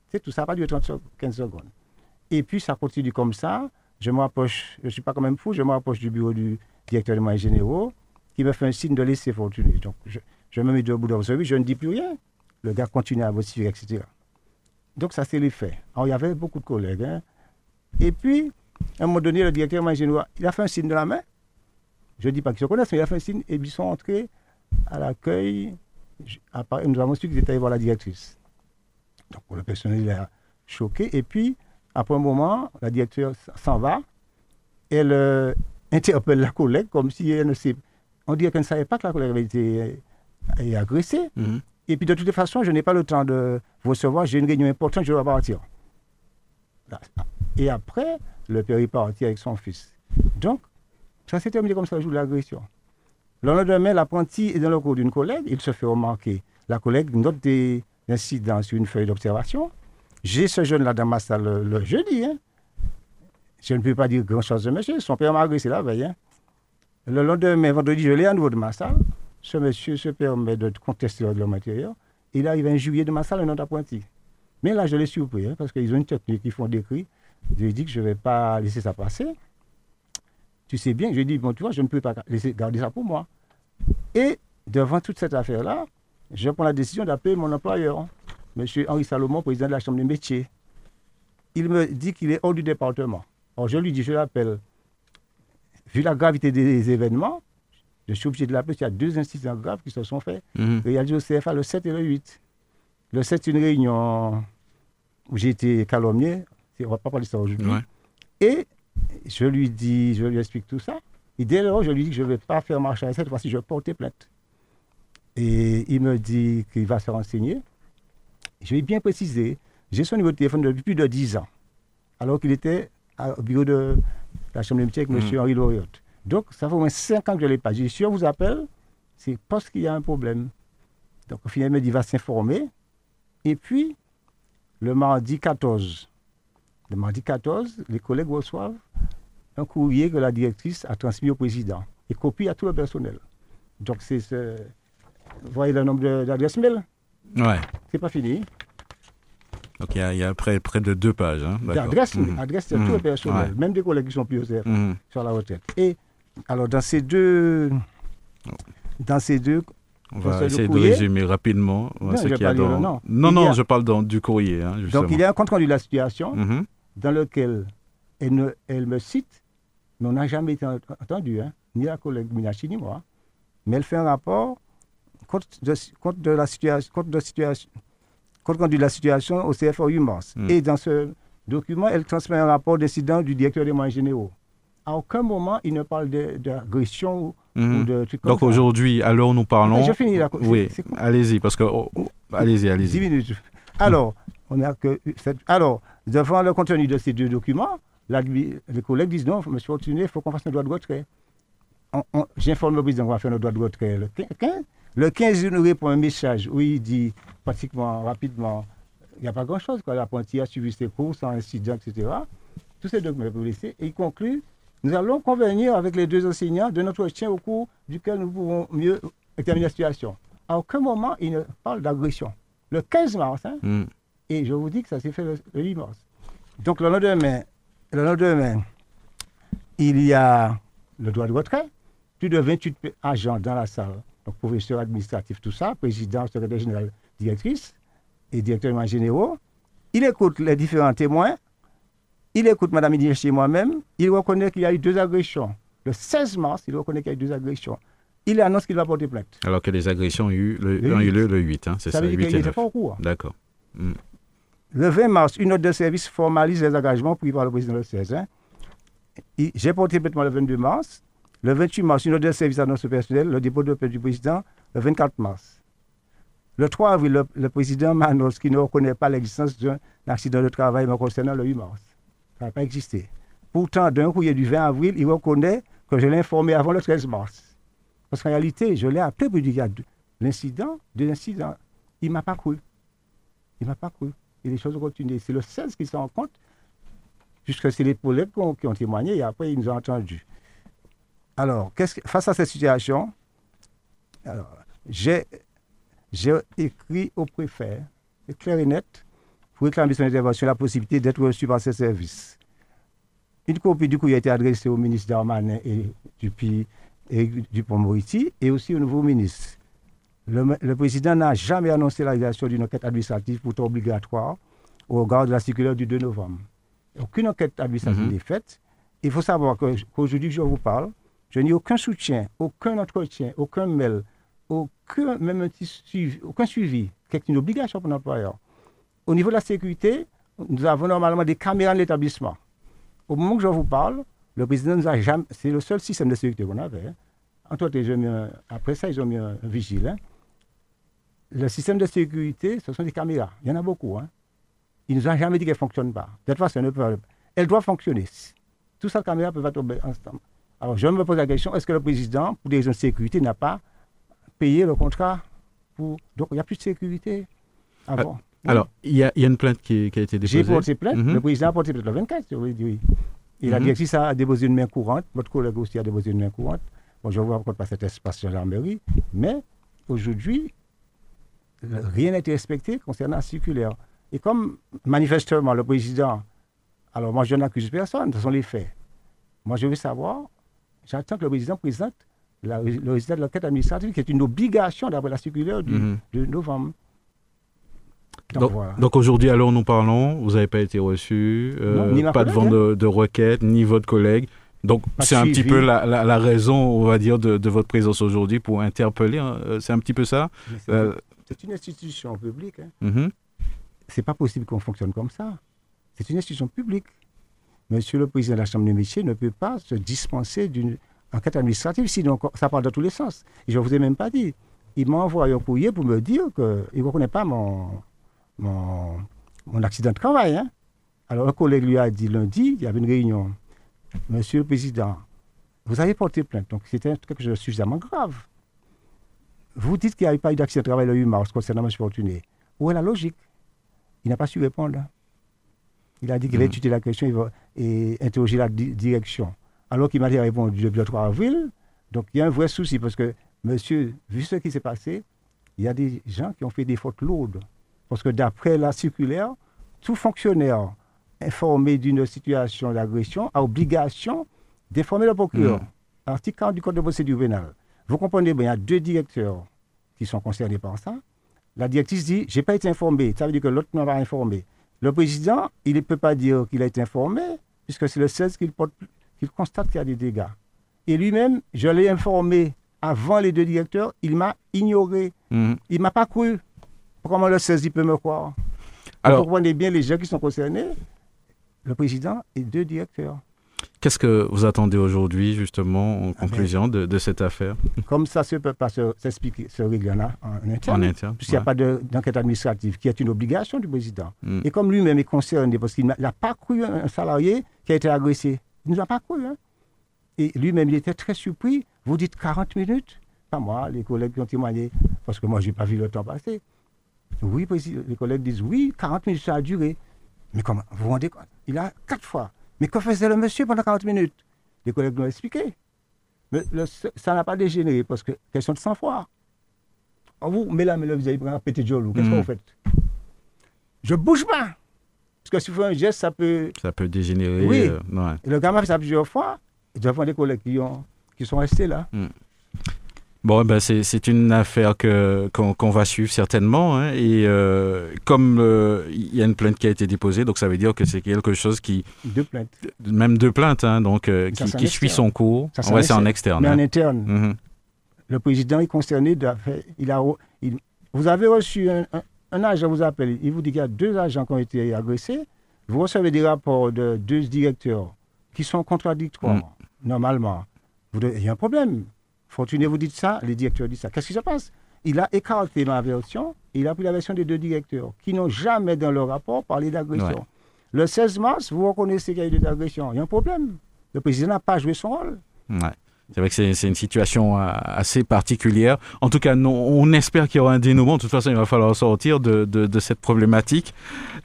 C'est tout ça, pas du 30 15 secondes. Et puis, ça continue comme ça. Je me rapproche, je ne suis pas quand même fou, je me rapproche du bureau du directeur des moyens généraux qui me fait un signe de laisser fortuner. Donc, je, je me mets debout dans service, je ne dis plus rien. Le gars continue à vociférer, etc. Donc, ça, c'est l'effet. Alors, il y avait beaucoup de collègues. Hein. Et puis, à un moment donné, le directeur général, il a fait un signe de la main. Je ne dis pas qu'ils se connaissent, mais il a fait un signe et ils sont entrés à l'accueil. Nous avons su qu'ils étaient allés voir la directrice. Donc, le personnel il a choqué. Et puis, après un moment, la directrice s'en va. Elle euh, interpelle la collègue comme si elle ne sait. On dirait qu'elle ne savait pas que la collègue avait été et agressé. Mhm. Et puis de toute façon, je n'ai pas le temps de vous recevoir, j'ai une réunion importante, je dois partir. Et après, le père est parti avec son fils. Donc, ça s'est terminé comme ça le jour de l'agression. Le lendemain, l'apprenti est dans le cours d'une collègue, il se fait remarquer. La collègue note des incidents sur une feuille d'observation. J'ai ce jeune-là dans ma salle le, jeudi. Hein. Je ne peux pas dire grand-chose de monsieur. Son père m'a agressé la veille. Hein. Le lendemain, vendredi, je l'ai à nouveau de ma salle ce monsieur se permet de contester le matériel. Il arrive un juillet de ma salle, un autre apprenti. Mais là, je l'ai surpris, hein, parce qu'ils ont une technique, ils font des cris. Je lui ai dit que je ne vais pas laisser ça passer. Tu sais bien, je lui ai dit, bon, tu vois, je ne peux pas laisser garder ça pour moi. Et devant toute cette affaire-là, je prends la décision d'appeler mon employeur, monsieur Henri Salomon, président de la Chambre des métiers. Il me dit qu'il est hors du département. Alors je lui dis, je l'appelle. Vu la gravité des événements, je suis obligé de l'appeler. Il y a deux incidents graves qui se sont faits. Mm -hmm. au CFA le 7 et le 8. Le 7, une réunion où j'ai été calomnié. On ne va pas parler de ça aujourd'hui. Et je lui dis, je lui explique tout ça. Et dès lors, je lui dis que je ne vais pas faire marche à cette fois-ci, je vais porter plainte. Et il me dit qu'il va se renseigner. Je vais bien préciser, j'ai son numéro de téléphone depuis plus de 10 ans, alors qu'il était au bureau de la Chambre des métiers avec M. Henri Loriot. Donc, ça fait au moins 5 ans que je ne l'ai pas. Je si on vous appelle, c'est parce qu'il y a un problème. Donc, au final, il me dit, va s'informer. Et puis, le mardi 14, le mardi 14, les collègues reçoivent un courrier que la directrice a transmis au président et copie à tout le personnel. Donc, c'est ce... Vous voyez le nombre d'adresses mail? Ouais. C'est pas fini. Donc, il y a, près, près, de deux pages. Hein. Adresse, mmh. adresse de tout le mmh. personnel, même des collègues qui sont plus mmh. sur la retraite. Et alors, dans ces deux. Dans ces deux. On va essayer de résumer rapidement non, ce qu'il y a dans... non, non, non je parle dans, du courrier. Hein, donc, il y a un compte rendu de la situation mm-hmm. Dans lequel elle, elle, me cite, mais on n'a jamais été entendu, hein, ni la collègue Minachi ni moi. Mais elle fait un rapport compte de, compte de la situation, compte de situation, compte rendu de la situation au CFO Humans. Mm. Et dans ce document, elle transmet un rapport d'incident du directeur des moyens généraux à aucun moment il ne parle d'agression ou, mhm. de trucs comme Donc aujourd'hui, alors nous parlons. Je finis la Oui, allez-y, parce que. Oh, oh, allez-y, allez-y. 10 minutes. Alors, on que. Alors, devant le contenu de ces deux documents, les collègues disent non, M. Fortuné, il faut qu'on fasse un droit de retrait. J'informe le président qu'on va faire un droit de retrait le 15. Le 15, il nous répond un message où il dit pratiquement rapidement il n'y a pas grand-chose. L'apprenti a suivi ses cours sans incident, etc. Tous ces documents laisser. Et il conclut nous allons convenir avec les deux enseignants de notre chien au cours duquel nous pouvons mieux examiner la situation. À aucun moment, il ne parle d'agression. le 15 mars. Hein. Mm. Et je vous dis que ça s'est fait le, 8 mars. Donc le lendemain, le lendemain, il y a le droit de retrait, plus de 28 agents dans la salle, donc professeur administratif, tout ça, président, secrétaire général, directrice et directeur généraux. Il écoute les différents témoins, il écoute Mme chez moi-même, il reconnaît qu'il y a eu deux agressions. Le 16 mars, il reconnaît qu'il y a eu deux agressions. Il annonce qu'il va porter plainte. Alors que les agressions ont eu, le, eu lieu le 8, hein, c'est ça, ça veut dire qu'il n'était pas au courant. D'accord. Hmm. Le 20 mars, une note de service formalise les engagements pris par le président le 16. Hein. J'ai porté plainte le 22 mars. Le 28 mars, une note de service annonce personnel, le dépôt de plainte du président le 24 mars. Le 3 avril, le, président m'annonce qu'il ne reconnaît pas l'existence d'un accident de travail me concernant le 8 mars. Ça n'a pas existé. Pourtant, d'un courrier du 20 avril, il reconnaît que je l'ai informé avant le 13 mars. Parce qu'en réalité, je l'ai appelé pour dire l'incident, de l'incident. Il ne m'a pas cru. Il ne m'a pas cru. Et les choses ont continué. C'est le 16 qui s'en compte, puisque c'est les collègues qui ont témoigné et après ils nous ont entendus. Alors, face à cette situation, j'ai écrit au préfet, clair et net, pour réclamer son intervention la possibilité d'être reçu par ses services. Une copie du courrier a été adressée au ministre Darmanin et du et Dupont-Moretti et aussi au nouveau ministre. Le, président n'a jamais annoncé la réalisation d'une enquête administrative pourtant obligatoire au regard de la circulaire du 2 novembre. Aucune enquête administrative mhm. n'est faite. Il faut savoir qu'aujourd'hui, je vous parle, je n'ai aucun soutien, aucun entretien, aucun mail, aucun, même un suivi, aucun suivi, qui est une obligation pour l'employeur. Au niveau de la sécurité, nous avons normalement des caméras de l'établissement. Au moment que je vous parle, le président nous a jamais. C'est le seul système de sécurité qu'on avait. Hein. après ça, ils ont mis un, vigile. Hein. Le système de sécurité, ce sont des caméras. Il y en a beaucoup. Hein. Il ne nous a jamais dit qu'elle ne fonctionne pas. De toute façon, elle doit fonctionner. Tout ça, les caméras peuvent être ensemble. Alors, je me pose la question est-ce que le président, pour des raisons de sécurité, n'a pas payé le contrat pour... Donc, il n'y a plus de sécurité avant. Alors, il y, a, une plainte qui, a été déposée. J'ai porté plainte. Mhm. Le président a porté plainte le 24, oui. oui. Et la directrice a déposé une main courante. Votre collègue aussi a déposé une main courante. Bon, je ne vois pas cet espace sur gendarmerie. Mais aujourd'hui, rien n'a été respecté concernant la circulaire. Et comme manifestement le président, alors moi je n'accuse personne, ce sont les faits. Moi je veux savoir, j'attends que le président présente le résultat de l'enquête administrative, qui est une obligation d'après la circulaire du, mhm. de novembre. Donc, aujourd'hui, alors nous parlons, vous n'avez pas été reçu, euh, pas de vente hein. de, requête, ni votre collègue. Donc c'est un petit peu la, raison, on va dire, de, votre présence aujourd'hui pour interpeller. Hein. Euh, c'est un petit peu ça. Euh, c'est une institution publique. Hein. Mm-hmm. C'est pas possible qu'on fonctionne comme ça. C'est une institution publique. Monsieur le président de la Chambre des métiers ne peut pas se dispenser d'une enquête administrative, sinon ça parle dans tous les sens. Et je ne vous ai même pas dit. Il m'a envoyé un courrier pour me dire qu'il ne reconnaît pas mon, mon, mon accident de travail. Hein. Alors, un collègue lui a dit lundi, il y avait une réunion. Monsieur le Président, vous avez porté plainte, donc c'était quelque chose de suffisamment grave. Vous dites qu'il n'y a pas eu d'accident de travail le 8 mars concernant M. Fortuné. Où est la logique? Il n'a pas su répondre. Il a dit qu'il allait hmm. étudier la question et interroger la direction. Alors qu'il m'a répondu le 3 avril. Donc il y a un vrai souci parce que, monsieur, vu ce qui s'est passé, il y a des gens qui ont fait des fautes lourdes. Parce que d'après la circulaire, tout fonctionnaire informé d'une situation d'agression a obligation d'informer le procureur. Mmh. Article 40 du Code de procédure pénale. Vous comprenez bien, il y a deux directeurs qui sont concernés par ça. La directrice dit Je n'ai pas été informé. Ça veut dire que l'autre n'a pas informé. Le président, il ne peut pas dire qu'il a été informé, puisque c'est le 16 qu'il constate qu'il y a des dégâts. Et lui-même, je l'ai informé avant les deux directeurs, il m'a ignoré. Mmh. Il ne m'a pas cru. Comment le 16 il peut me croire? Alors, Vous comprenez bien les gens qui sont concernés, le président et deux directeurs. Qu'est-ce que vous attendez aujourd'hui, justement, en ah conclusion de, cette affaire? Comme ça ne peut pas s'expliquer, se, régler en, interne, en puisqu'il n'y a pas d'enquête administrative, qui est une obligation du président. Hmm. Et comme lui-même est concerné, parce qu'il n'a pas cru un salarié qui a été agressé. Il ne nous a pas cru. Hein. Et lui-même, il était très surpris. Vous dites 40 minutes? Pas moi, les collègues qui ont témoigné, parce que moi, je n'ai pas vu le temps passer. Oui, les collègues disent oui, 40 minutes, ça a duré. Mais comment Vous vous rendez compte? Il a quatre fois. Mais que faisait le monsieur pendant 40 minutes? Les collègues nous ont expliqué. Mais ça n'a pas dégénéré parce que question de sang-froid. vous, mais là, mais là, vous allez prendre un petit Qu'est-ce que vous faites? Je bouge pas. Parce que si vous faites un geste, ça peut. Ça peut dégénérer. Oui. le gamin fait ça plusieurs fois. Il doit avoir des collègues qui, qui sont restés là. Mm. Bon, ben c'est une affaire que qu'on va suivre certainement. Hein, et euh, comme euh, il y a une plainte qui a été déposée, donc ça veut dire que c'est quelque chose qui... Deux plaintes. Même deux plaintes, hein, donc euh, qui, suit son cours. Ouais, c'est en externe. Mais en hein. interne. Mhm. Le président est concerné. De, il a, vous avez reçu un, un, agent, vous appelle, il vous dit qu'il y a deux agents qui ont été agressés. Vous recevez des rapports de deux directeurs qui sont contradictoires, mm. normalement. il y a un problème. Fortuné, vous dites ça, les directeurs disent ça. Qu'est-ce qui se passe? Il a écarté ma version, il a pris la version des deux directeurs, qui n'ont jamais dans leur rapport parlé d'agression. Le 16 mars, vous reconnaissez qu'il y a eu des agressions. Il y a un problème. Le président n'a pas joué son rôle. C'est vrai que c'est une situation euh, assez particulière. En tout cas, on espère qu'il y aura un dénouement. De toute façon, il va falloir sortir de, de, cette problématique.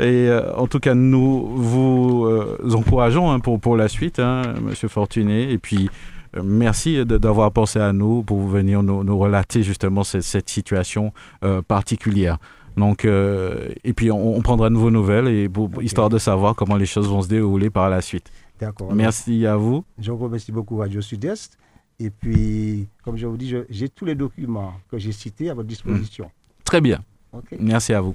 Et euh, en tout cas, nous vous euh, encourageons hein, pour, pour la suite, hein, Monsieur Fortuné. Et puis, merci d'avoir pensé à nous pour venir nous, relater justement cette, situation euh, particulière. Donc, euh, et puis on, prendra de vos nouvelles et histoire de savoir comment les choses vont se dérouler par la suite. D'accord. Merci à vous. Je vous remercie beaucoup Radio Sud-Est. Et puis, comme je vous dis, j'ai tous les documents que j'ai cités à votre disposition. Très bien. Merci à vous.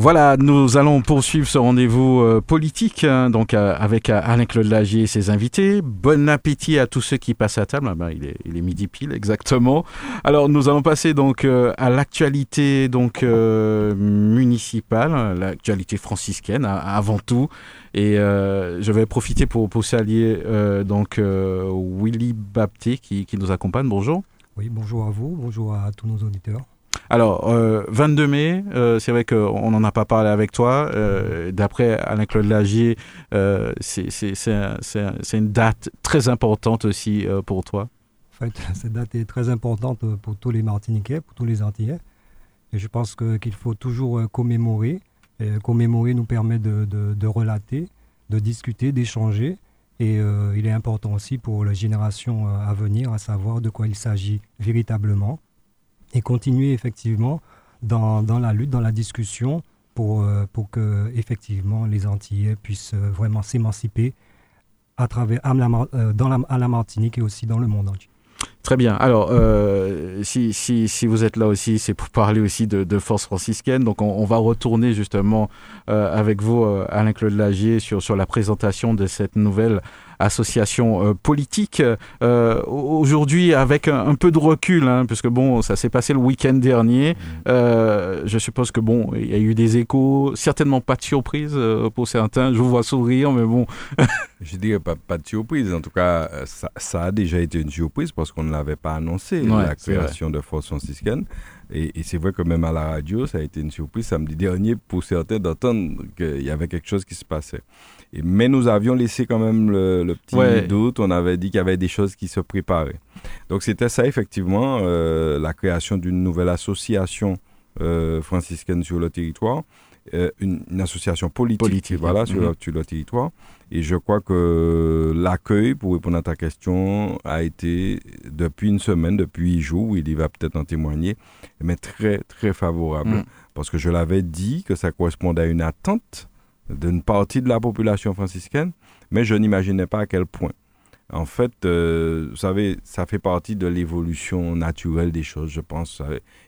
Voilà, nous allons poursuivre ce rendez-vous euh, politique hein, donc euh, avec euh, Alain-Claude Lagier et ses invités. Bon appétit à tous ceux qui passent à table. Ah ben, il, est, midi pile exactement. Alors nous allons passer donc à l'actualité donc municipale, l'actualité franciscaine avant tout. Et je vais profiter pour, pour saluer donc Willy Bapté qui nous accompagne. Bonjour. Oui, bonjour à vous, bonjour à tous nos auditeurs. Alors, 22 euh, mai, euh, c'est vrai qu'on n'en a pas parlé avec toi. Euh, d'après Alain-Claude Lagier, c'est une date très importante aussi pour toi. En fait, cette date est très importante pour tous les Martiniquais, pour tous les Antillais. Et je pense qu'il faut toujours commémorer. Commémorer nous permet de, de relater, de discuter, d'échanger. Et il est important aussi pour la génération à venir à savoir de quoi il s'agit véritablement et continuer effectivement dans, dans, la lutte, dans la discussion pour, euh, pour que effectivement les Antillais puissent euh, vraiment s'émanciper à travers à la, euh, dans à la Martinique et aussi dans le monde entier. Très bien. Alors, si, si, si, vous êtes là aussi, c'est pour parler aussi de, force franciscaine. Donc, on, on va retourner justement avec vous, Alain-Claude Lagier, sur, sur la présentation de cette nouvelle association euh, politique. Euh, aujourd'hui, avec un, peu de recul, hein, puisque bon, ça s'est passé le week-end dernier, mmh. euh, je suppose que bon, il y a eu des échos, certainement pas de surprise pour certains. Je vous vois sourire, mais bon. je dirais pas, pas de surprise. En tout cas, ça, a déjà été une surprise parce qu'on ne l'avait pas annoncé, la création de Force franciscaine. Et, et c'est vrai que même à la radio, ça a été une surprise samedi dernier pour certains d'entendre qu'il y avait quelque chose qui se passait mais nous avions laissé quand même le, petit doute. On avait dit qu'il y avait des choses qui se préparaient. Donc c'était ça effectivement, euh, la création d'une nouvelle association euh, franciscaine sur le territoire, euh, une, association politique, voilà, sur, mhm. le, territoire. Et je crois que l'accueil, pour répondre à ta question, a été depuis une semaine, depuis huit jours, il y va peut-être en témoigner, mais très très favorable. Mhm. Parce que je l'avais dit que ça correspondait à une attente d'une partie de la population franciscaine, mais je n'imaginais pas à quel point. En fait, euh, vous savez, ça fait partie de l'évolution naturelle des choses, je pense.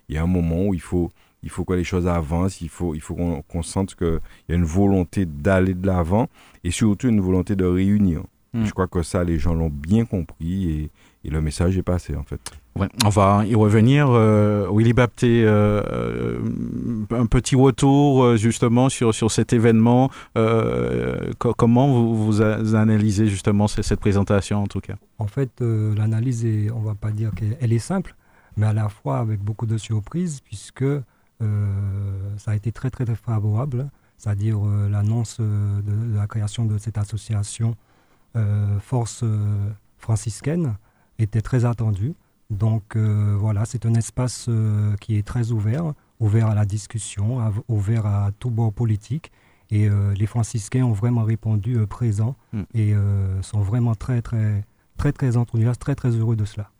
Il y a un moment où il faut, il faut que les choses avancent, il faut, il faut qu'on sente qu'il y a une volonté d'aller de l'avant et surtout une volonté de réunion. Hmm. Je crois que ça, les gens l'ont bien compris et, et le message est passé, en fait on va y revenir. Euh, Willy Bapté, euh, euh, un petit retour justement sur, sur cet événement. comment vous, vous, analysez justement cette présentation en tout cas? En fait, l'analyse, on va pas dire qu'elle est simple, mais à la fois avec beaucoup de surprises puisque ça a été très très, très favorable. c'est-à-dire l'annonce de, la création de cette association Force franciscaine, était très attendue. Donc voilà, c'est un espace qui est très ouvert, ouvert à la discussion, ouvert à tout bord politique. Et les franciscains ont vraiment répondu présent hmm. et sont vraiment très, très, très, très enthousiastes, très, très heureux de cela.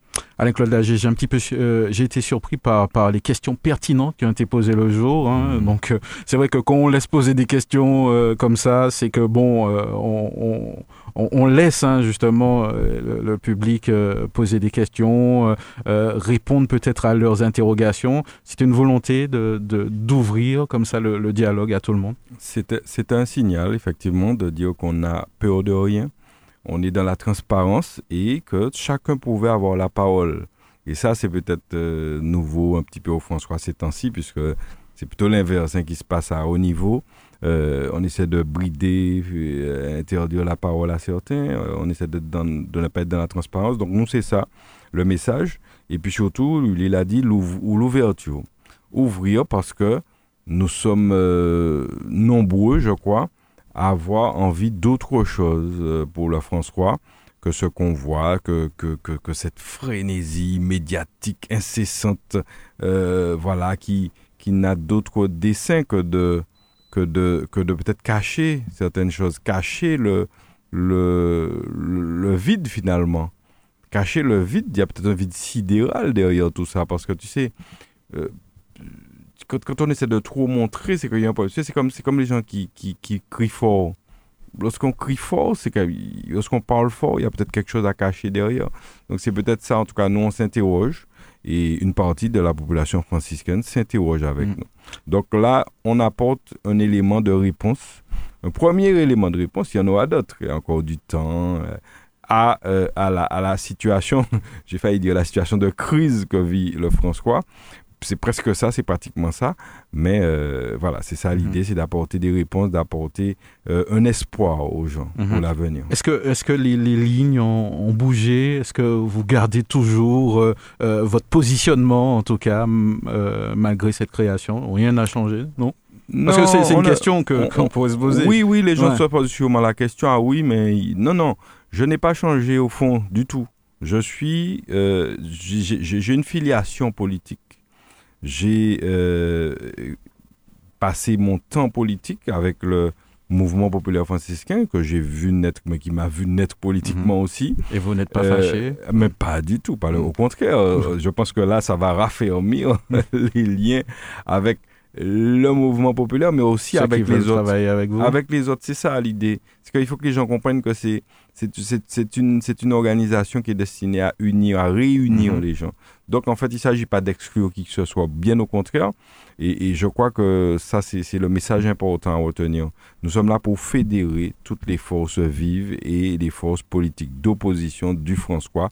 Alain-Claude j'ai un petit peu, euh, j'ai été surpris par, par les questions pertinentes qui ont été posées le jour. Hein. Mmh. Donc, euh, c'est vrai que quand on laisse poser des questions euh, comme ça, c'est que bon, on, on, on, laisse hein, justement le, public poser des questions, répondre peut-être à leurs interrogations. C'est une volonté de d'ouvrir comme ça le, le, dialogue à tout le monde. C'est un signal, effectivement, de dire qu'on n'a peur de rien on est dans la transparence et que chacun pouvait avoir la parole. Et ça, c'est peut-être euh, nouveau un petit peu au François ces temps-ci, puisque c'est plutôt l'inverse hein, qui se passe à haut niveau. Euh, on essaie de brider, euh, interdire la parole à certains, on essaie de, ne pas être dans la transparence. Donc nous, c'est ça, le message. Et puis surtout, il a dit l'ouverture. Ouvrir parce que nous sommes nombreux, je crois, avoir envie d'autre chose euh, pour le François que ce qu'on voit, que, que, que, cette frénésie médiatique incessante, euh, voilà, qui, qui n'a d'autre dessein que de, que de, que de peut-être cacher certaines choses, cacher le, le, le, vide finalement. Cacher le vide, il y a peut-être un vide sidéral derrière tout ça, parce que tu sais, euh, quand, on essaie de trop montrer, c'est qu'il y a un problème. C'est comme, comme les gens qui, qui, qui crient fort. Lorsqu'on crie fort, c'est que lorsqu'on parle fort, il y a peut-être quelque chose à cacher derrière. Donc c'est peut-être ça, en tout cas, nous on s'interroge et une partie de la population franciscaine s'interroge avec mm. nous. Donc là, on apporte un élément de réponse. Un premier élément de réponse, il y en aura d'autres. Il y a encore du temps. Euh, à, euh, à, la, à la situation, j'ai failli dire la situation de crise que vit le François c'est presque ça, c'est pratiquement ça. Mais euh, voilà, c'est ça l'idée, mhm. c'est d'apporter des réponses, d'apporter euh, un espoir aux gens pour mhm. l'avenir. Est-ce que, est que les, lignes ont, bougé? Est-ce que vous gardez toujours euh, votre positionnement, en tout cas, malgré cette création? Rien n'a changé, non? Parce que c'est une question qu'on pourrait se poser. Oui, oui, les gens se posent sûrement la question. Ah oui, mais non, non, je n'ai pas changé au fond du tout. Je suis, j'ai une filiation politique j'ai euh, passé mon temps politique avec le mouvement populaire franciscain que j'ai vu naître, mais qui m'a vu naître politiquement mhm. aussi. Et vous n'êtes pas fâché? Euh, Mais pas du tout, pas, au contraire. Euh, je pense que là, ça va raffermir les liens avec le mouvement populaire, mais aussi avec les autres. Avec, vous. avec les autres, c'est ça l'idée. C'est qu'il faut que les gens comprennent que c'est c'est une, une organisation qui est destinée à unir, à réunir mhm. les gens. Donc, en fait, il ne s'agit pas d'exclure qui que ce soit, bien au contraire. Et, je crois que ça, c'est le message important à retenir. Nous sommes là pour fédérer toutes les forces vives et les forces politiques d'opposition du François.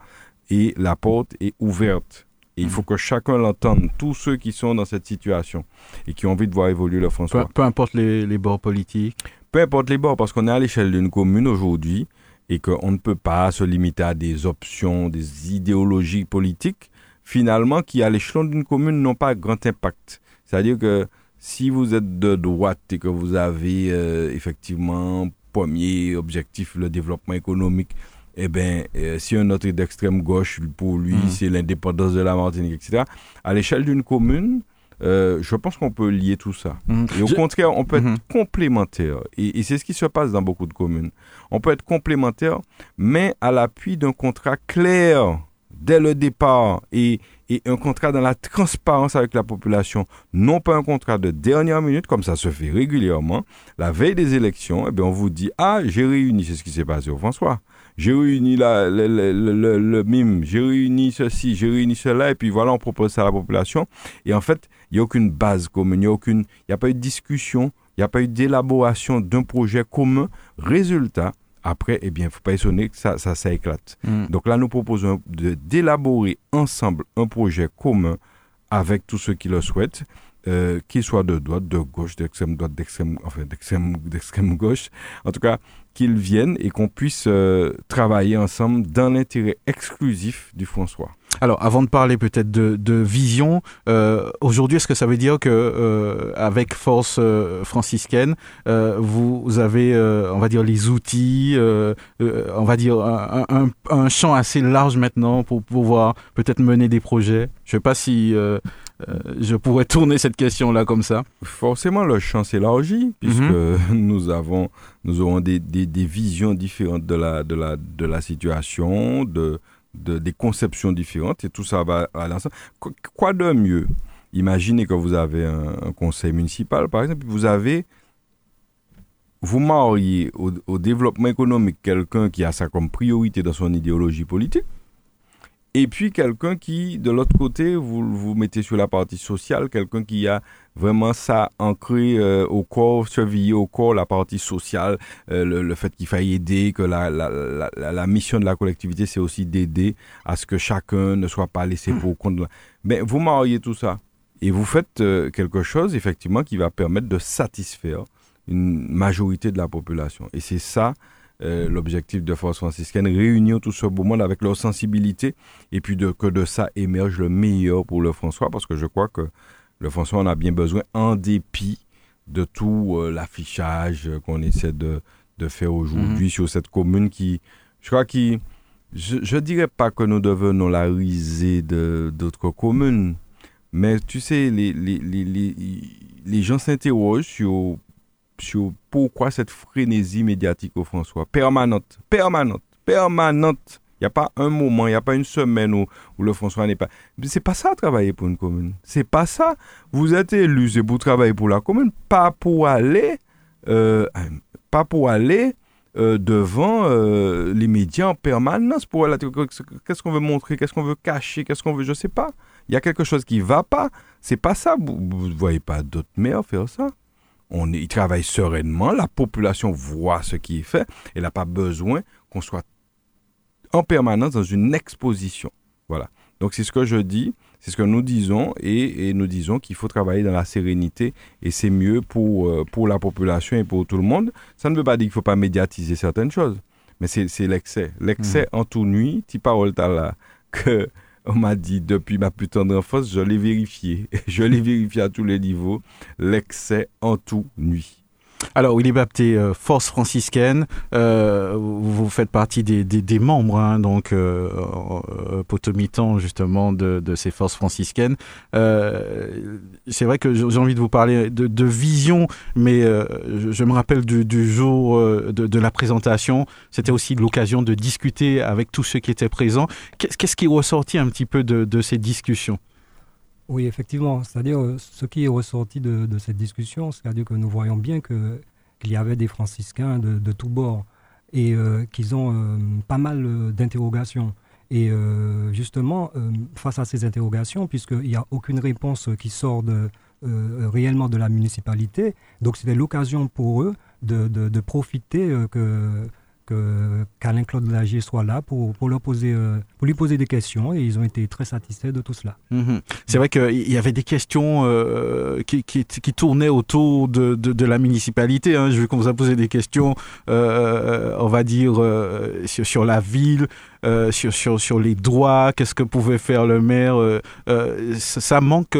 Et la porte est ouverte. Et il faut que chacun l'entende, tous ceux qui sont dans cette situation et qui ont envie de voir évoluer le François. Peu, importe les, les bords politiques. Peu importe les bords, parce qu'on est à l'échelle d'une commune aujourd'hui et qu'on ne peut pas se limiter à des options, des idéologies politiques, finalement, qui à l'échelon d'une commune n'ont pas grand impact. C'est-à-dire que si vous êtes de droite et que vous avez euh, effectivement premier objectif le développement économique, eh bien, euh, si un autre est d'extrême gauche, pour lui, mmh. c'est l'indépendance de la Martinique, etc. À l'échelle d'une commune, euh, je pense qu'on peut lier tout ça. Mhm. Et au contraire, on peut être mhm. complémentaire. Et, c'est ce qui se passe dans beaucoup de communes. On peut être complémentaire, mais à l'appui d'un contrat clair dès le départ et, et, un contrat dans la transparence avec la population, non pas un contrat de dernière minute, comme ça se fait régulièrement. La veille des élections, eh bien, on vous dit, ah, j'ai réuni, c'est ce qui s'est passé au François j'ai réuni la, le, le, le, mime, j'ai réuni ceci, j'ai réuni cela, et puis voilà, on propose ça à la population. Et en fait, il n'y a aucune base commune, il n'y a, aucune, a pas eu de discussion, il n'y a pas eu d'élaboration d'un projet commun. Résultat, après, eh bien, il ne faut pas étonner que ça, ça, ça éclate. Mm. Donc là, nous proposons d'élaborer ensemble un projet commun avec tous ceux qui le souhaitent euh, qu'ils soient de droite, de gauche, d'extrême droite, d'extrême, enfin, d'extrême, gauche, en tout cas, qu'ils viennent et qu'on puisse euh, travailler ensemble dans l'intérêt exclusif du François. Alors, avant de parler peut-être de, vision, euh, aujourd'hui, est-ce que ça veut dire que avec Force franciscaine, vous, avez, on va dire, les outils, on va dire un, champ assez large maintenant pour pouvoir peut-être mener des projets? Je ne sais pas si je pourrais tourner cette question-là comme ça. Forcément, le champ s'élargit puisque mhm. nous avons, nous aurons des, des, des, visions différentes de la, de la, de la situation, de de, des conceptions différentes et tout ça va à l'ensemble. Quoi de mieux? Imaginez que vous avez un, conseil municipal, par exemple, vous avez, vous mariez au, développement économique quelqu'un qui a ça comme priorité dans son idéologie politique, et puis quelqu'un qui, de l'autre côté, vous vous mettez sur la partie sociale, quelqu'un qui a vraiment ça ancré euh, au corps, surveillé au corps la partie sociale, euh, le, fait qu'il faille aider, que la, la, la, la mission de la collectivité, c'est aussi d'aider à ce que chacun ne soit pas laissé pour compte. Mais vous mariez tout ça et vous faites euh, quelque chose, effectivement, qui va permettre de satisfaire une majorité de la population. Et c'est ça euh, l'objectif de Force franciscaine, réunir tout ce beau monde avec leur sensibilité et puis de, que de ça émerge le meilleur pour le François parce que je crois que le François en a bien besoin en dépit de tout euh, l'affichage qu'on essaie de, de faire aujourd'hui mhm. sur cette commune qui, je crois qui, je ne dirais pas que nous devenons la risée d'autres communes, mais tu sais, les, les, les, les, les gens s'interrogent sur pourquoi cette frénésie médiatique au François? Permanente, permanente, permanente. Il n'y a pas un moment, il n'y a pas une semaine où, où le François n'est pas. C'est pas ça travailler pour une commune. C'est pas ça. Vous êtes élu, c'est pour travailler pour la commune, pas pour aller, euh, pas pour aller euh, devant euh, les médias en permanence. Pour qu'est-ce qu'on veut montrer, qu'est-ce qu'on veut cacher, qu'est-ce qu'on veut, je sais pas. Il y a quelque chose qui va pas. C'est pas ça. Vous ne voyez pas d'autres maires faire ça on, il travaille sereinement, la population voit ce qui est fait, elle n'a pas besoin qu'on soit en permanence dans une exposition. Voilà. Donc c'est ce que je dis, c'est ce que nous disons, et, nous disons qu'il faut travailler dans la sérénité, et c'est mieux pour, euh, pour la population et pour tout le monde. Ça ne veut pas dire qu'il ne faut pas médiatiser certaines choses, mais c'est l'excès. L'excès mmh. en tout nuit, tu parles là, que on m'a dit depuis ma plus tendre enfance, je l'ai vérifié. Je l'ai vérifié à tous les niveaux. L'excès en tout nuit. Alors, Willy Bapté, euh, Force franciscaine, euh, vous faites partie des, membres, hein, donc, euh, euh, potomitan justement de, ces forces franciscaines. c'est vrai que j'ai envie de vous parler de, vision, mais je, me rappelle du, du jour de, de, la présentation, c'était aussi l'occasion de discuter avec tous ceux qui étaient présents. Qu'est-ce qui est ressorti un petit peu de, ces discussions? Oui, effectivement. C'est-à-dire, euh, ce qui est ressorti de, cette discussion, c'est-à-dire que nous voyons bien qu'il y avait des franciscains de, tous bords et euh, qu'ils ont euh, pas mal d'interrogations. Et justement, face à ces interrogations, puisqu'il n'y a aucune réponse qui sort réellement de la municipalité, donc c'était l'occasion pour eux de, de profiter que qu'Alain Claude Lagier soit là pour, pour, poser, euh, pour lui poser des questions et ils ont été très satisfaits de tout cela. Mhm. C'est vrai qu'il y avait des questions euh, qui, qui, tournaient autour de, de, la municipalité. Hein. Je vu qu'on vous a posé des questions, euh, on va dire, sur, la ville, sur, sur, les droits, qu'est-ce que pouvait faire le maire. Ça, manque,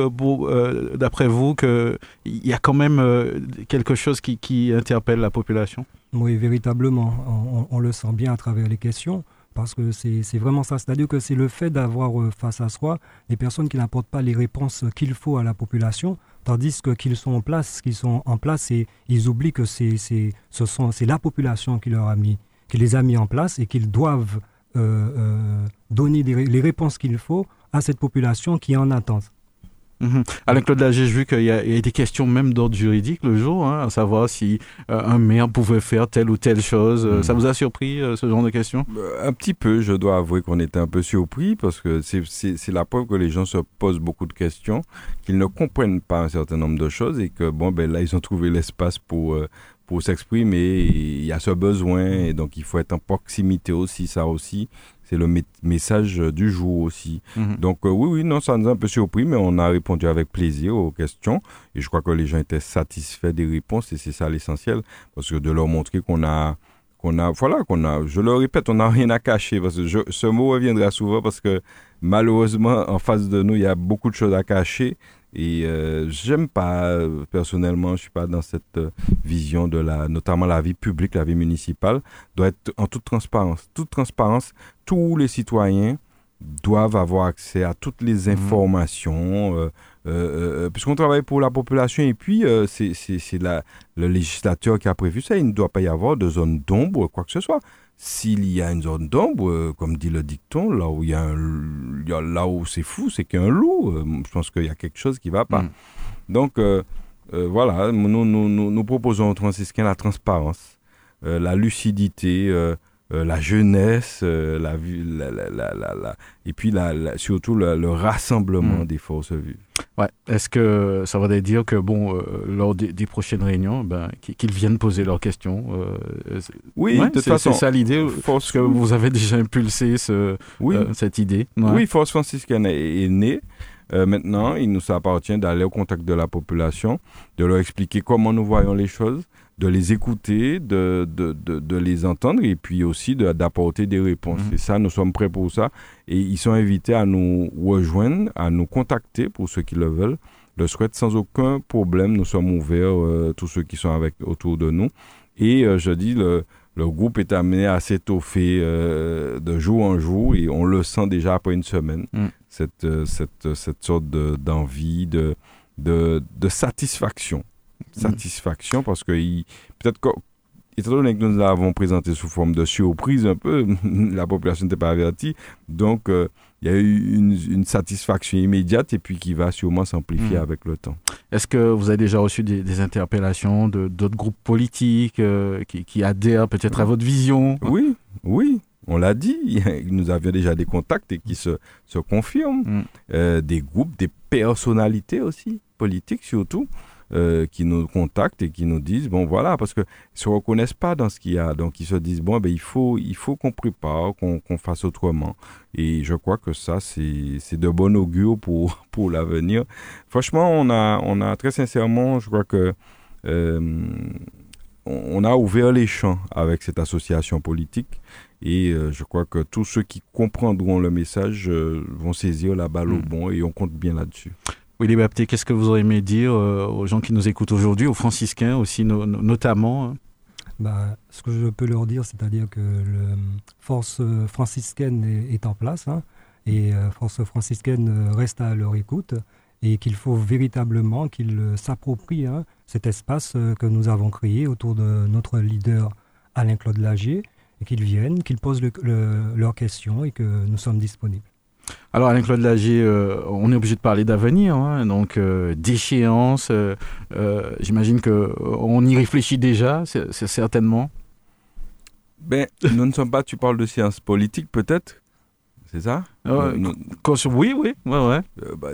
d'après vous, qu'il y a quand même quelque chose qui interpelle la population? Oui, véritablement. On, le sent bien à travers les questions, parce que c'est vraiment ça. C'est-à-dire que c'est le fait d'avoir euh, face à soi des personnes qui n'apportent pas les réponses qu'il faut à la population, tandis qu'ils sont en place, qu'ils sont en place et ils oublient que c'est la population qui, leur a mis, qui les a mis en place et qu'ils doivent euh, euh, donner les réponses qu'il faut à cette population qui en attente. Mhm. Alain Claude Lager, j'ai vu qu'il y, a des questions même d'ordre juridique le jour, hein, à savoir si euh, un maire pouvait faire telle ou telle chose. Euh, ça mhm. vous a surpris euh, ce genre de questions? Un petit peu, je dois avouer qu'on était un peu surpris parce que c'est la preuve que les gens se posent beaucoup de questions, qu'ils ne comprennent pas un certain nombre de choses et que bon ben là ils ont trouvé l'espace pour pour s'exprimer. Il y a ce besoin et donc il faut être en proximité aussi, ça aussi. C'est le message du jour aussi. Mhm. Donc euh, oui, oui, non, ça nous a un peu surpris, mais on a répondu avec plaisir aux questions. Et je crois que les gens étaient satisfaits des réponses et c'est ça l'essentiel. Parce que de leur montrer qu'on a qu'on a, voilà, qu'on a, je le répète, on n'a rien à cacher, parce que ce mot reviendra souvent parce que malheureusement, en face de nous, il y a beaucoup de choses à cacher. Et euh, j'aime pas, euh, personnellement, je suis pas dans cette euh, vision de la, notamment la vie publique, la vie municipale, doit être en toute transparence. Toute transparence, tous les citoyens doivent avoir accès à toutes les mmh. Informations, puisqu'on travaille pour la population et puis c'est le législateur qui a prévu ça, il ne doit pas y avoir de zone d'ombre, quoi que ce soit s'il y a une zone d'ombre, euh, comme dit le dicton, là où il y a, un, là où c'est fou, c'est qu'il y a un loup. Euh, je pense qu'il y a quelque chose qui ne va pas. Mm. Donc euh, voilà, nous, nous, nous, proposons aux franciscains la transparence, la lucidité, euh, la jeunesse, euh, la, la, la, et puis surtout le, rassemblement mm. des forces vives. Ouais. Est-ce que ça voudrait dire que, bon, euh, lors des, prochaines réunions, ben, qu'ils viennent poser leurs questions Oui, de toute façon. C'est ça l'idée, parce que vous avez déjà impulsé ce, cette idée? Oui, Force franciscaine est, est née. maintenant, il nous appartient d'aller au contact de la population, de leur expliquer comment nous voyons les choses, de les écouter, de, de, de, les entendre et puis aussi d'apporter des réponses. Mhm. Et ça, nous sommes prêts pour ça. Et ils sont invités à nous rejoindre, à nous contacter pour ceux qui le veulent. Le souhaite sans aucun problème. Nous sommes ouverts, euh, tous ceux qui sont avec, autour de nous. Et euh, je dis, le, le groupe est amené à s'étoffer euh, de jour en jour et on le sent déjà après une semaine. Mm. Cette, cette, cette sorte d'envie, de, de, de satisfaction satisfaction parce que peut-être que, étant donné que nous l'avons présenté sous forme de surprise un peu, la population n'était pas avertie, donc euh, il y a eu une, satisfaction immédiate et puis qui va sûrement s'amplifier hmm. avec le temps. Est-ce que vous avez déjà reçu des, interpellations de, d'autres groupes politiques euh, qui, adhèrent peut-être à votre vision? Oui, oui. On l'a dit, nous avions déjà des contacts et qui se, se confirment. Hmm. Euh, des groupes, des personnalités aussi, politiques surtout, euh, qui nous contactent et qui nous disent bon voilà parce que se reconnaissent pas dans ce qu'il y a donc ils se disent bon ben il faut il faut qu'on prépare qu'on fasse autrement et je crois que ça c'est de bon augure pour pour l'avenir franchement on a on a très sincèrement je crois que euh, on a ouvert les champs avec cette association politique et euh, je crois que tous ceux qui comprendront le message vont saisir la balle au mm. bon et on compte bien là-dessus. Willy Bapté, qu'est-ce que vous auriez aimé dire euh, aux gens qui nous écoutent aujourd'hui, aux franciscains aussi notamment hein? Bah, Ce que je peux leur dire, c'est-à-dire que la force franciscaine est, en place hein, et euh, force franciscaine reste à leur écoute et qu'il faut véritablement qu'ils s'approprient hein, cet espace euh, que nous avons créé autour de notre leader Alain-Claude Lagier et qu'ils viennent, qu'ils posent leurs questions et que nous sommes disponibles. Alors Alain-Claude Lagier, euh, on est obligé de parler d'avenir, hein, donc euh, d'échéance. Euh, j'imagine qu'on y réfléchit déjà, c'est certainement. Ben, nous ne sommes pas, tu parles de sciences politiques peut-être c'est ça? Oui, oui, ouais, ouais. Bah,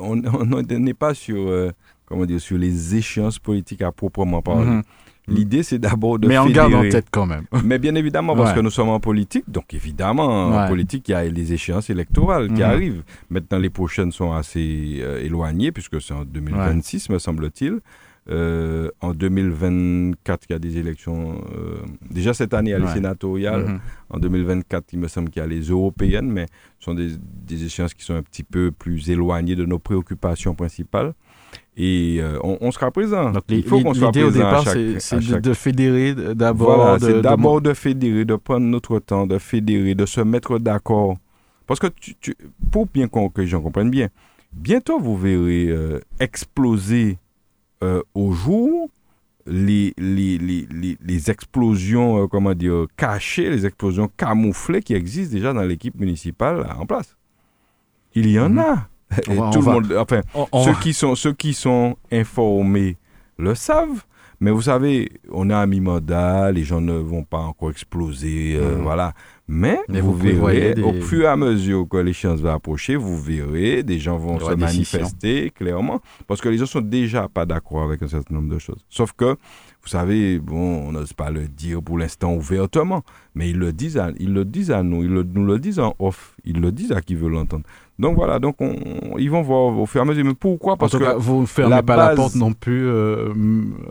on n'est pas sur, comment dire, sur les échéances politiques à proprement parler. Mhm. L'idée, c'est d'abord de Mais on garde en tête quand même. Mais bien évidemment, parce que nous sommes en politique, donc évidemment, en politique, il y a les échéances électorales qui mhm. arrivent. Maintenant, les prochaines sont assez euh, éloignées, puisque c'est en 2026, me semble-t-il. Euh, en 2024, il y a des élections. Euh, déjà cette année, il y a les sénatoriales. Mhm. En 2024, il me semble qu'il y a les européennes, mais ce sont des, des échéances qui sont un petit peu plus éloignées de nos préoccupations principales. Et euh, on, sera présent. il faut qu'on soit présent. au départ, c'est de, fédérer d'abord. Voilà, c'est d'abord de... fédérer, de prendre notre temps, de fédérer, de se mettre d'accord. Parce que tu, pour bien que les gens comprennent bien, bientôt vous verrez euh, exploser euh, au jour les, les, les, les explosions, comment dire, cachées, les explosions camouflées qui existent déjà dans l'équipe municipale en place. Il y en mhm. a tout le monde, enfin, ceux, qui sont, ceux qui sont informés le savent. Mais vous savez, on est à mi-mandat, les gens ne vont pas encore exploser, euh, mm. voilà. Mais, vous, verrez, au fur et à mesure que l'échéance va approcher, vous verrez, des gens vont se manifester clairement, parce que les gens sont déjà pas d'accord avec un certain nombre de choses. Sauf que, vous savez, bon, on n'ose pas le dire pour l'instant ouvertement, mais ils le disent à, ils le disent à nous, ils nous le disent en off, ils le disent à qui veut l'entendre. Donc voilà, donc ils vont voir au fur et à mesure. Mais pourquoi? Parce que vous ne fermez pas la porte non plus euh,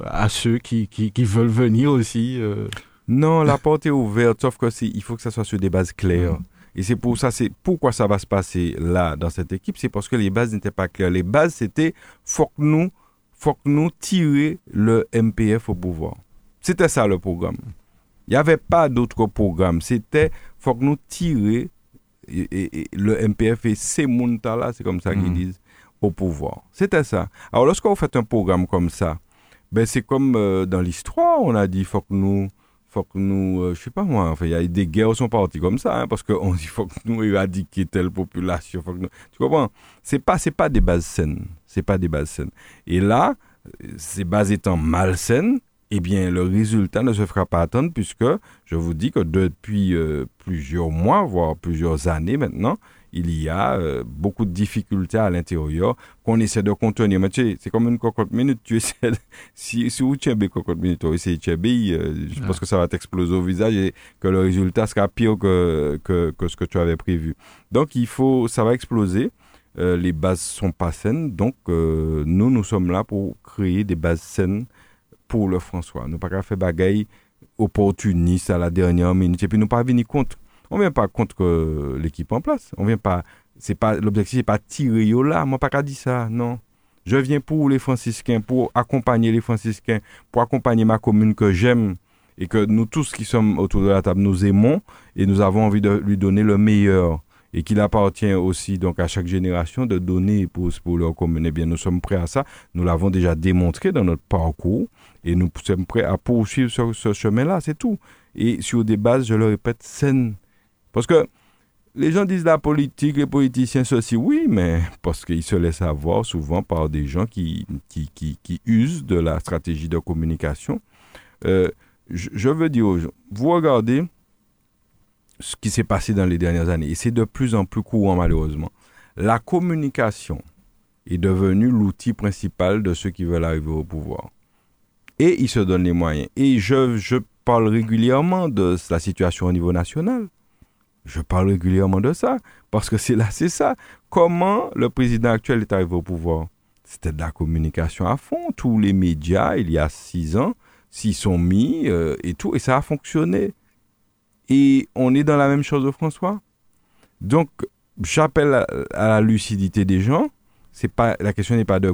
à ceux qui, qui, qui, veulent venir aussi. Euh. Non, la porte est ouverte, sauf que il faut que ça soit sur des bases claires. Mm. Et c'est pour ça, c'est pourquoi ça va se passer là dans cette équipe, c'est parce que les bases n'étaient pas claires. Les bases c'était faut que nous, faut que nous tirer le MPF au pouvoir. C'était ça le programme. Il n'y avait pas d'autre programme. C'était faut que nous tirer et, le MPF et ces montas-là, c'est comme ça qu'ils mm. disent, au pouvoir. C'était ça. Alors, lorsque vous faites un programme comme ça, ben, c'est comme euh, dans l'histoire, on a dit, faut que nous, faut que nous, euh, je sais pas moi, enfin, il y a des guerres sont parties comme ça, hein, parce qu'on dit, faut que nous éradiquer telle population, faut que nous, tu comprends? C'est pas, c'est pas des bases saines. C'est pas des bases saines. Et là, ces bases étant malsaines, eh bien, le résultat ne se fera pas attendre puisque je vous dis que depuis euh, plusieurs mois, voire plusieurs années maintenant, il y a euh, beaucoup de difficultés à l'intérieur qu'on essaie de contenir. Mais tu sais, c'est comme une cocotte minute. Tu essaies si, si vous tiens cocotte minute, tu essaies de euh, je pense que ça va t'exploser au visage et que le résultat sera pire que, que, que, ce que tu avais prévu. Donc, il faut, ça va exploser. les bases sont pas saines. Donc, nous, nous sommes là pour créer des bases saines pour le François. Nous pas qu'à faire bagaille opportuniste à la dernière minute. Et puis nous pas venir contre. On vient pas contre l'équipe en place. On vient pas. C'est pas l'objectif, c'est pas tirer là. Moi pas qu'à dire ça. Non. Je viens pour les franciscains, pour accompagner les franciscains, pour accompagner ma commune que j'aime et que nous tous qui sommes autour de la table nous aimons et nous avons envie de lui donner le meilleur et qu'il appartient aussi donc à chaque génération de donner pour, pour leur commune. Eh bien, nous sommes prêts à ça. Nous l'avons déjà démontré dans notre parcours et nous sommes prêts à poursuivre ce, ce chemin-là, c'est tout. Et sur des bases, je le répète, saines. Parce que les gens disent la politique, les politiciens, ceci, oui, mais parce qu'ils se laissent avoir souvent par des gens qui, qui, qui, qui usent de la stratégie de communication. Euh, je, je, veux dire aux gens, vous regardez ce qui s'est passé dans les dernières années. Et c'est de plus en plus courant, malheureusement. La communication est devenue l'outil principal de ceux qui veulent arriver au pouvoir. Et ils se donnent les moyens. Et je, je parle régulièrement de la situation au niveau national. Je parle régulièrement de ça. Parce que c'est là, c'est ça. Comment le président actuel est arrivé au pouvoir? C'était de la communication à fond. Tous les médias, il y a six ans, s'y sont mis euh, et tout. Et ça a fonctionné. Et on est dans la même chose de François. Donc, j'appelle à, la lucidité des gens. C'est pas la question n'est pas de,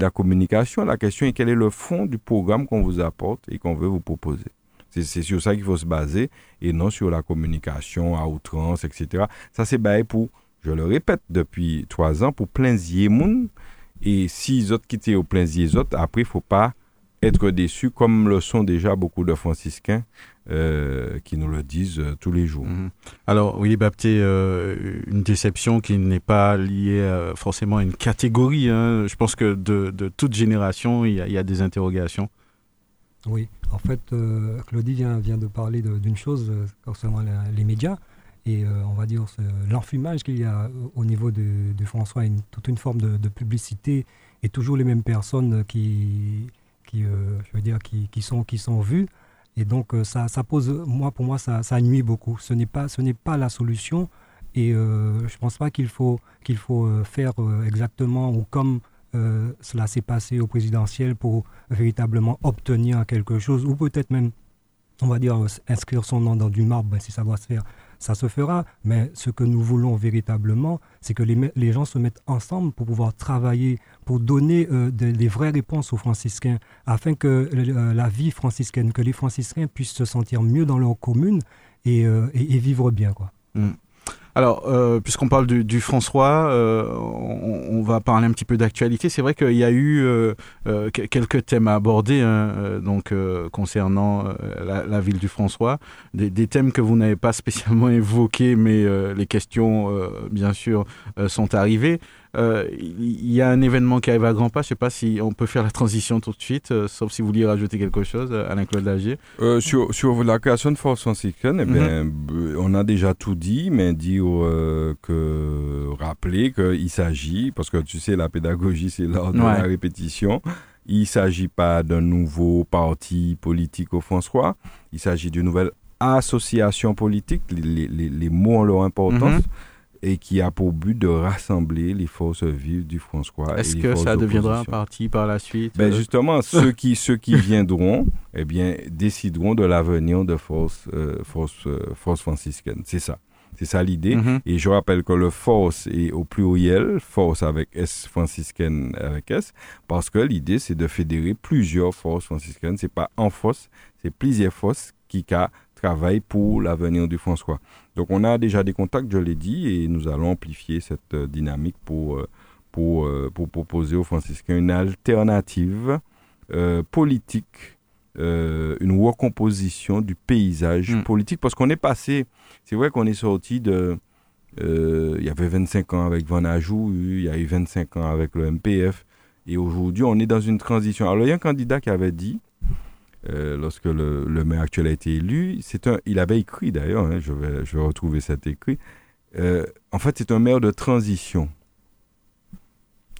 la communication. La question est quel est le fond du programme qu'on vous apporte et qu'on veut vous proposer. C'est sur ça qu'il faut se baser et non sur la communication à outrance, etc. Ça, c'est bail pour, je le répète, depuis trois ans, pour plein de Et si autres quittent au plein autres, après, il ne faut pas être déçu, comme le sont déjà beaucoup de franciscains euh, qui nous le disent euh, tous les jours. Mhm. Alors, oui, Bapté, euh, une déception qui n'est pas liée forcément à une catégorie. Hein. Je pense que de toute génération, il y, a, des interrogations. Oui, en fait, Claudie vient, vient, de parler d'une chose concernant les médias. Et on va dire l'enfumage qu'il y a au niveau de, François, toute une forme de, publicité et toujours les mêmes personnes qui, je veux dire, qui, sont, qui sont vues. Et donc, euh, ça, pose, moi, pour moi, ça, nuit beaucoup. Ce n'est pas, pas la solution. Et euh, je ne pense pas qu'il faut, qu'il faut euh, faire exactement ou comme cela s'est passé au présidentiel pour véritablement obtenir quelque chose, ou peut-être même, on va dire, inscrire son nom dans du marbre, ben, si ça doit se faire ça se fera. Mais ce que nous voulons véritablement, c'est que les, gens se mettent ensemble pour pouvoir travailler, pour donner euh, des, vraies réponses aux franciscains, afin que euh, la vie franciscaine, que les franciscains puissent se sentir mieux dans leur commune et, euh, et, vivre bien. Quoi. Mm. Alors, euh, puisqu'on parle du, du François, euh, on, on, va parler un petit peu d'actualité. C'est vrai qu'il y a eu euh, euh quelques thèmes à aborder, hein, euh, donc concernant la, la, ville du François, des, des thèmes que vous n'avez pas spécialement évoqués, mais les questions, bien sûr, sont arrivées. Euh, il y a un événement qui arrive à grands pas. Je ne sais pas si on peut faire la transition tout de suite, euh, sauf si vous vouliez rajouter quelque chose, Alain-Claude Lagier. sur, sur la création de Force franciscaine, eh bien, mhm. on a déjà tout dit, mais dire que rappeler qu'il s'agit, parce que tu sais, la pédagogie, c'est l'art de la répétition. Il ne s'agit pas d'un nouveau parti politique au François. Il s'agit d'une nouvelle association politique. Les, les, les mots ont leur importance. Mhm et qui a pour but de rassembler les forces vives du François. Est-ce que ça deviendra un parti par la suite ben euh? Justement, ceux qui, ceux qui viendront eh bien, décideront de l'avenir de Force, euh, force, euh, force franciscaine. C'est ça. C'est ça l'idée. Mm-hmm. Et je rappelle que le force est au pluriel, force avec S franciscaine avec S, parce que l'idée c'est de fédérer plusieurs forces franciscaines. C'est pas en force, c'est plusieurs forces qui travaillent pour l'avenir du François. Donc on a déjà des contacts, je l'ai dit, et nous allons amplifier cette euh, dynamique pour, euh, pour, euh, pour proposer aux franciscains une alternative politique, une recomposition du paysage hmm. politique, parce qu'on est passé, c'est vrai qu'on est sorti de... il y avait 25 ans avec Van Ajou, il y a eu 25 ans avec le MPF, et aujourd'hui on est dans une transition. Alors il y a un candidat qui avait dit, euh, lorsque le, maire actuel a été élu. C'est un, il avait écrit d'ailleurs, hein, je, vais, je vais retrouver cet écrit. Euh, en fait, c'est un maire de transition.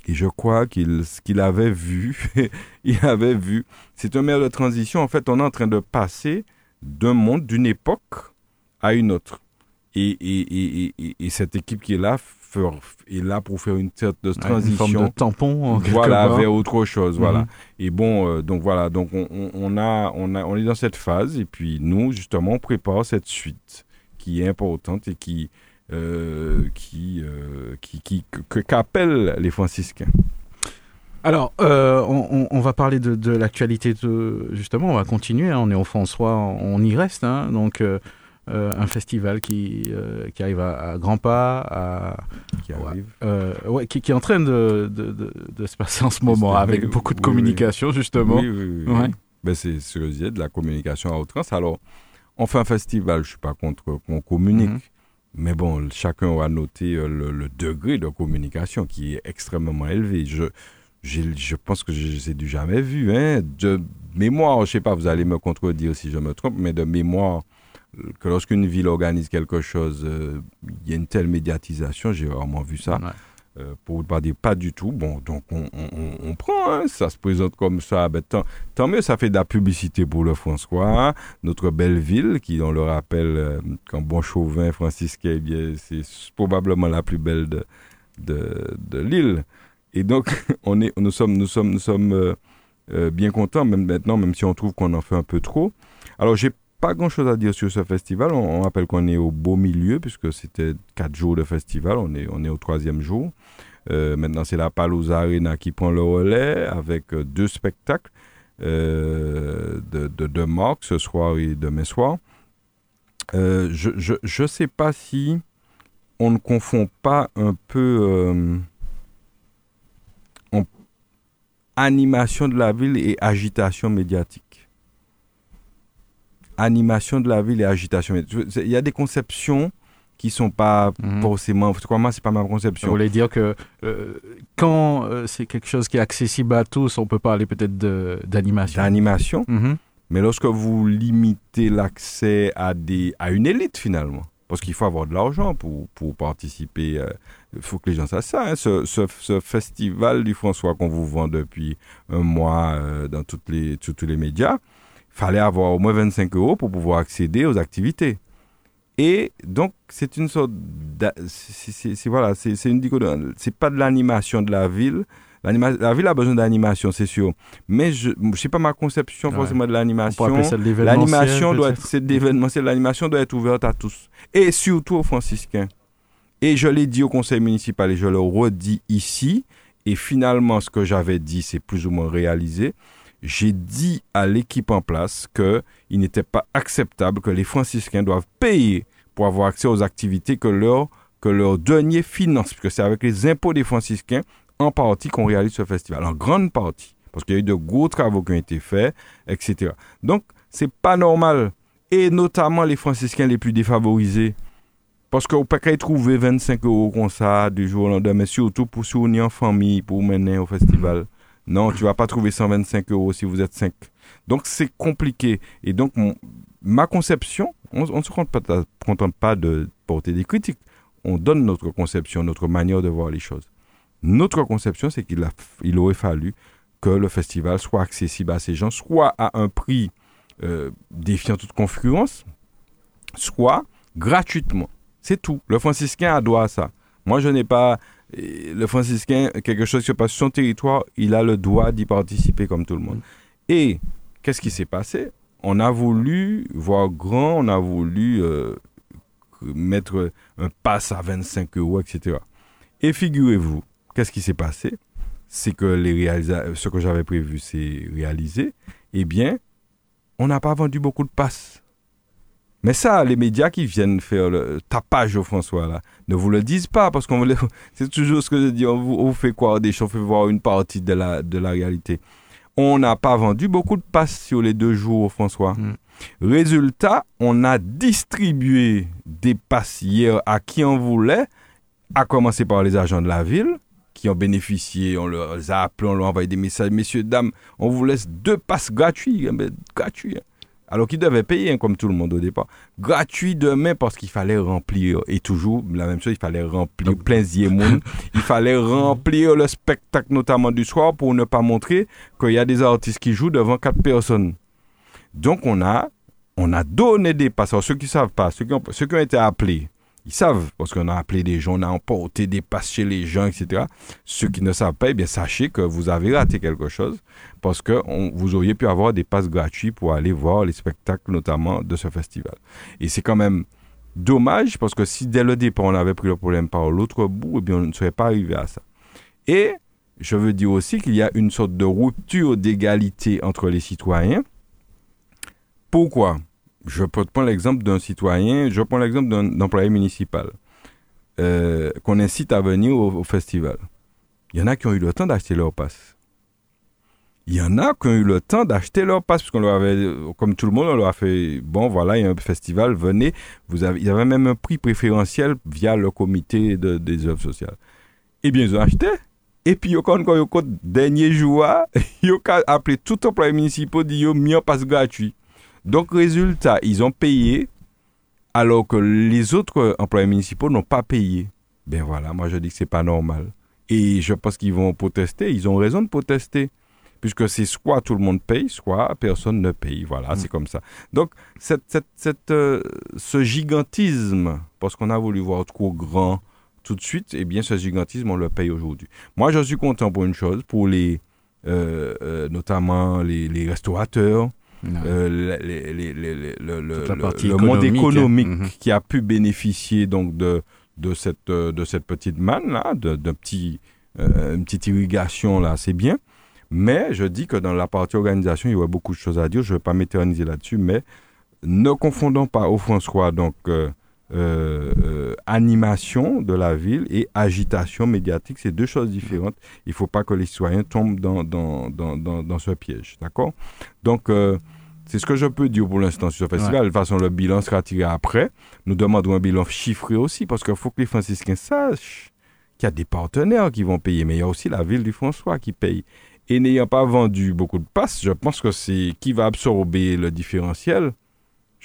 Et je crois qu'il qu'il avait vu, il avait vu. C'est un maire de transition. En fait, on est en train de passer d'un monde, d'une époque à une autre. Et, et, et, et, cette équipe qui est là est là pour faire une sorte de transition. une forme de tampon, en Voilà, vers autre chose, voilà. Mhm. Et bon, euh, donc voilà, donc on, on, a, on, a, on est dans cette phase, et puis nous, justement, on prépare cette suite qui est importante et qui, euh, qui, euh, qui, qui qu'appellent les franciscains. Alors, on, on, va parler de, de l'actualité, justement, on va continuer, hein. on est au François, on y reste, hein, donc... Euh, un festival qui, euh, qui arrive à, grands pas, à, qui, arrive. Euh, ouais, qui, qui, est en train de, de, de, se passer en ce moment, avec beaucoup de communication, justement. Oui, oui, oui. Ben, c'est ce que je disais, de la communication à outrance. Alors, on fait un festival, je ne suis pas contre qu'on communique, mhm. mais bon, chacun va noter le, le, degré de communication qui est extrêmement élevé. Je, je pense que je ne du jamais vu. Hein, de mémoire, je ne sais pas, vous allez me contredire si je me trompe, mais de mémoire, que lorsqu'une ville organise quelque chose, euh, il y a une telle médiatisation, j'ai vraiment vu ça. Euh, pour ne pas dire pas du tout. Bon, donc on, on, prend, hein, ça se présente comme ça. Ben, tant, mieux, ça fait de la publicité pour le François. Hein. Notre belle ville, qui, on le rappelle, euh, quand bon chauvin franciscain, eh c'est probablement la plus belle de, de, de l'île. Et donc, on est, nous sommes, nous sommes, nous sommes bien contents, même maintenant, même si on trouve qu'on en fait un peu trop. Alors, j'ai pas grand-chose à dire sur ce festival. On, rappelle qu'on est au beau milieu, puisque c'était quatre jours de festival. On est, on est au troisième jour. Euh, maintenant, c'est la Palouza Arena qui prend le relais avec euh, deux spectacles euh, de, de, ce soir et demain soir. je ne sais pas si on ne confond pas un peu animation de la ville et agitation médiatique animation de la ville et agitation. Il y a des conceptions qui sont pas mhm. forcément. Moi, c'est pas ma conception. Vous voulez dire que euh, quand euh, c'est quelque chose qui est accessible à tous, on peut parler peut-être d'animation. D'animation. Mhm. Mais lorsque vous limitez l'accès à des à une élite finalement, parce qu'il faut avoir de l'argent pour, pour participer. Euh, il faut que les gens sachent ça. Hein. ce, ce, festival du François qu'on vous vend depuis un mois dans toutes les, tous les médias, fallait avoir au moins 25 euros pour pouvoir accéder aux activités. Et donc, c'est une sorte. C'est voilà, c'est une C'est pas de l'animation de la ville. La ville a besoin d'animation, c'est sûr. Mais je ne sais pas ma conception forcément de l'animation. L'animation doit être. C'est L'animation doit être ouverte à tous. Et surtout aux franciscains. Et je l'ai dit au conseil municipal et je le redis ici. Et finalement, ce que j'avais dit, c'est plus ou moins réalisé j'ai dit à l'équipe en place qu'il n'était pas acceptable que les franciscains doivent payer pour avoir accès aux activités que leur, que leur denier finance, puisque c'est avec les impôts des franciscains en partie qu'on réalise ce festival, en grande partie, parce qu'il y a eu de gros travaux qui ont été faits, etc. Donc, c'est pas normal, et notamment les franciscains les plus défavorisés, Parce que ne pouvez pas trouver 25 euros comme ça du jour au lendemain, mais surtout pour se en famille, pour mener au festival. Non, tu vas pas trouver 125 euros si vous êtes 5. Donc c'est compliqué. Et donc ma conception, on ne se contente pas de porter des critiques. On donne notre conception, notre manière de voir les choses. Notre conception, c'est qu'il il aurait fallu que le festival soit accessible à ces gens, soit à un prix euh, défiant toute concurrence, soit gratuitement. C'est tout. Le franciscain a droit à ça. Moi, je n'ai pas. Le franciscain, quelque chose qui se passe sur son territoire, il a le droit d'y participer comme tout le monde. Et qu'est-ce qui s'est passé? On a voulu voir grand, on a voulu euh, mettre un pass à 25 euros, etc. Et figurez-vous, qu'est-ce qui s'est passé? C'est que les ce que j'avais prévu s'est réalisé. Eh bien, on n'a pas vendu beaucoup de passes. Mais ça, les médias qui viennent faire le tapage au François, là, ne vous le disent pas, parce qu'on c'est toujours ce que je dis, on vous, fait quoi des choses, on fait voir une partie de la, de la réalité. On n'a pas vendu beaucoup de passes sur les deux jours, François. Mm. Résultat, on a distribué des passes hier à qui on voulait, à commencer par les agents de la ville, qui ont bénéficié, on leur a appelé, on leur a envoyé des messages, messieurs, dames, on vous laisse deux passes gratuits, gratuits. Alors qu'ils devaient payer, hein, comme tout le monde au départ, gratuit demain parce qu'il fallait remplir, et toujours la même chose, il fallait remplir plein monde, il fallait remplir le spectacle, notamment du soir, pour ne pas montrer qu'il y a des artistes qui jouent devant quatre personnes. Donc on a, on a donné des passes. ceux qui ne savent pas, ceux qui, ont, ceux qui ont été appelés, ils savent, parce qu'on a appelé des gens, on a emporté des passes chez les gens, etc. Ceux qui ne savent pas, eh bien, sachez que vous avez raté quelque chose, parce que vous auriez pu avoir des passes gratuits pour aller voir les spectacles, notamment de ce festival. Et c'est quand même dommage, parce que si dès le départ, on avait pris le problème par l'autre bout, eh bien, on ne serait pas arrivé à ça. Et je veux dire aussi qu'il y a une sorte de rupture d'égalité entre les citoyens. Pourquoi? Je prendre l'exemple d'un citoyen, je prends l'exemple d'un employé municipal euh, qu'on incite à venir au, festival. Il y en a qui ont eu le temps d'acheter leur passe. Il y en a qui ont eu le temps d'acheter leur passe, puisqu'on leur avait, comme tout le monde, on leur a fait, bon, voilà, il y a un festival, venez. Vous avez, il y avait même un prix préférentiel via le comité des œuvres sociales. Eh bien, ils ont acheté. Et puis, quand ils ont dernier jour, ils ont appelé tout employé municipal, ils ont mis un passe gratuit. Donc, résultat, ils ont payé alors que les autres employés municipaux n'ont pas payé. Ben voilà, moi je dis que c'est pas normal. Et je pense qu'ils vont protester. Ils ont raison de protester. Puisque c'est soit tout le monde paye, soit personne ne paye. Voilà, c'est mm. comme ça. Donc, cette, cette, euh, ce gigantisme, parce qu'on a voulu voir trop grand tout de suite, eh bien, ce gigantisme, on le paye aujourd'hui. Moi, je suis content pour une chose, pour les, euh, euh, notamment les, les restaurateurs, euh, le, monde économique mhm. qui a pu bénéficier donc de, de, cette, euh, de cette petite manne là, de, petit, euh, une petite irrigation là, c'est bien. Mais je dis que dans la partie organisation, il y aurait beaucoup de choses à dire. Je ne vais pas m'éterniser là-dessus, mais ne confondons pas au François donc animation de la ville et agitation médiatique, c'est deux choses différentes. Il ne faut pas que les citoyens tombent dans, dans, dans, dans, dans ce piège. D'accord? Donc, c'est ce que je peux dire pour l'instant sur ce festival. De toute façon, le bilan sera tiré après. Nous demandons un bilan chiffré aussi, parce qu'il faut que les franciscains sachent qu'il y a des partenaires qui vont payer, mais il y a aussi la ville du François qui paye. Et n'ayant pas vendu beaucoup de passes, je pense que c'est qui va absorber le différentiel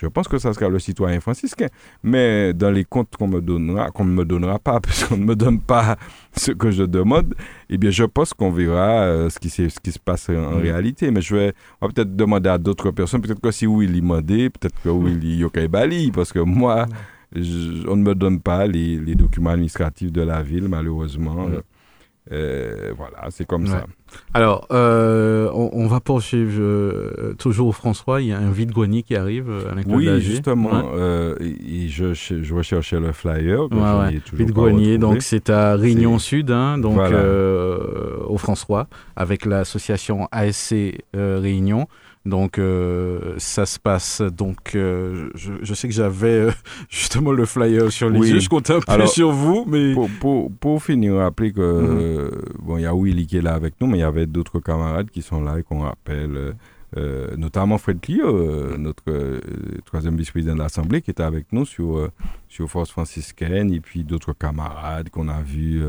je pense que ça sera le citoyen franciscain. Mais dans les comptes qu'on me donnera, qu'on ne me donnera pas, puisqu'on ne me donne pas ce que je demande, eh bien, je pense qu'on verra euh, ce, qui, ce qui se passe en, réalité. Mais je vais peut-être demander à d'autres personnes. Peut-être que si Willy m'a peut-être que Willy Yokai Bali, parce que moi, on ne me donne pas les, les, documents administratifs de la ville, malheureusement. Euh, voilà, c'est comme ça. Alors, euh, on, va poursuivre euh, toujours François. Il y a un vide-grenier qui arrive à Oui, justement. et je, je recherchais le flyer. Vide-grenier, donc c'est à Réunion Sud, hein, donc au François, avec l'association ASC Réunion. Donc euh, ça se passe. Donc euh, je, je, sais que j'avais euh, justement le flyer sur les yeux. Je comptais un peu sur vous, mais pour, pour, pour finir, rappeler que mhm. bon, il y a Willy qui est là avec nous, mais il y avait d'autres camarades qui sont là et qu'on rappelle. notamment Fred Clio, notre troisième vice-président de l'Assemblée, qui était avec nous sur, sur Force franciscaine, et puis d'autres camarades qu'on a vus,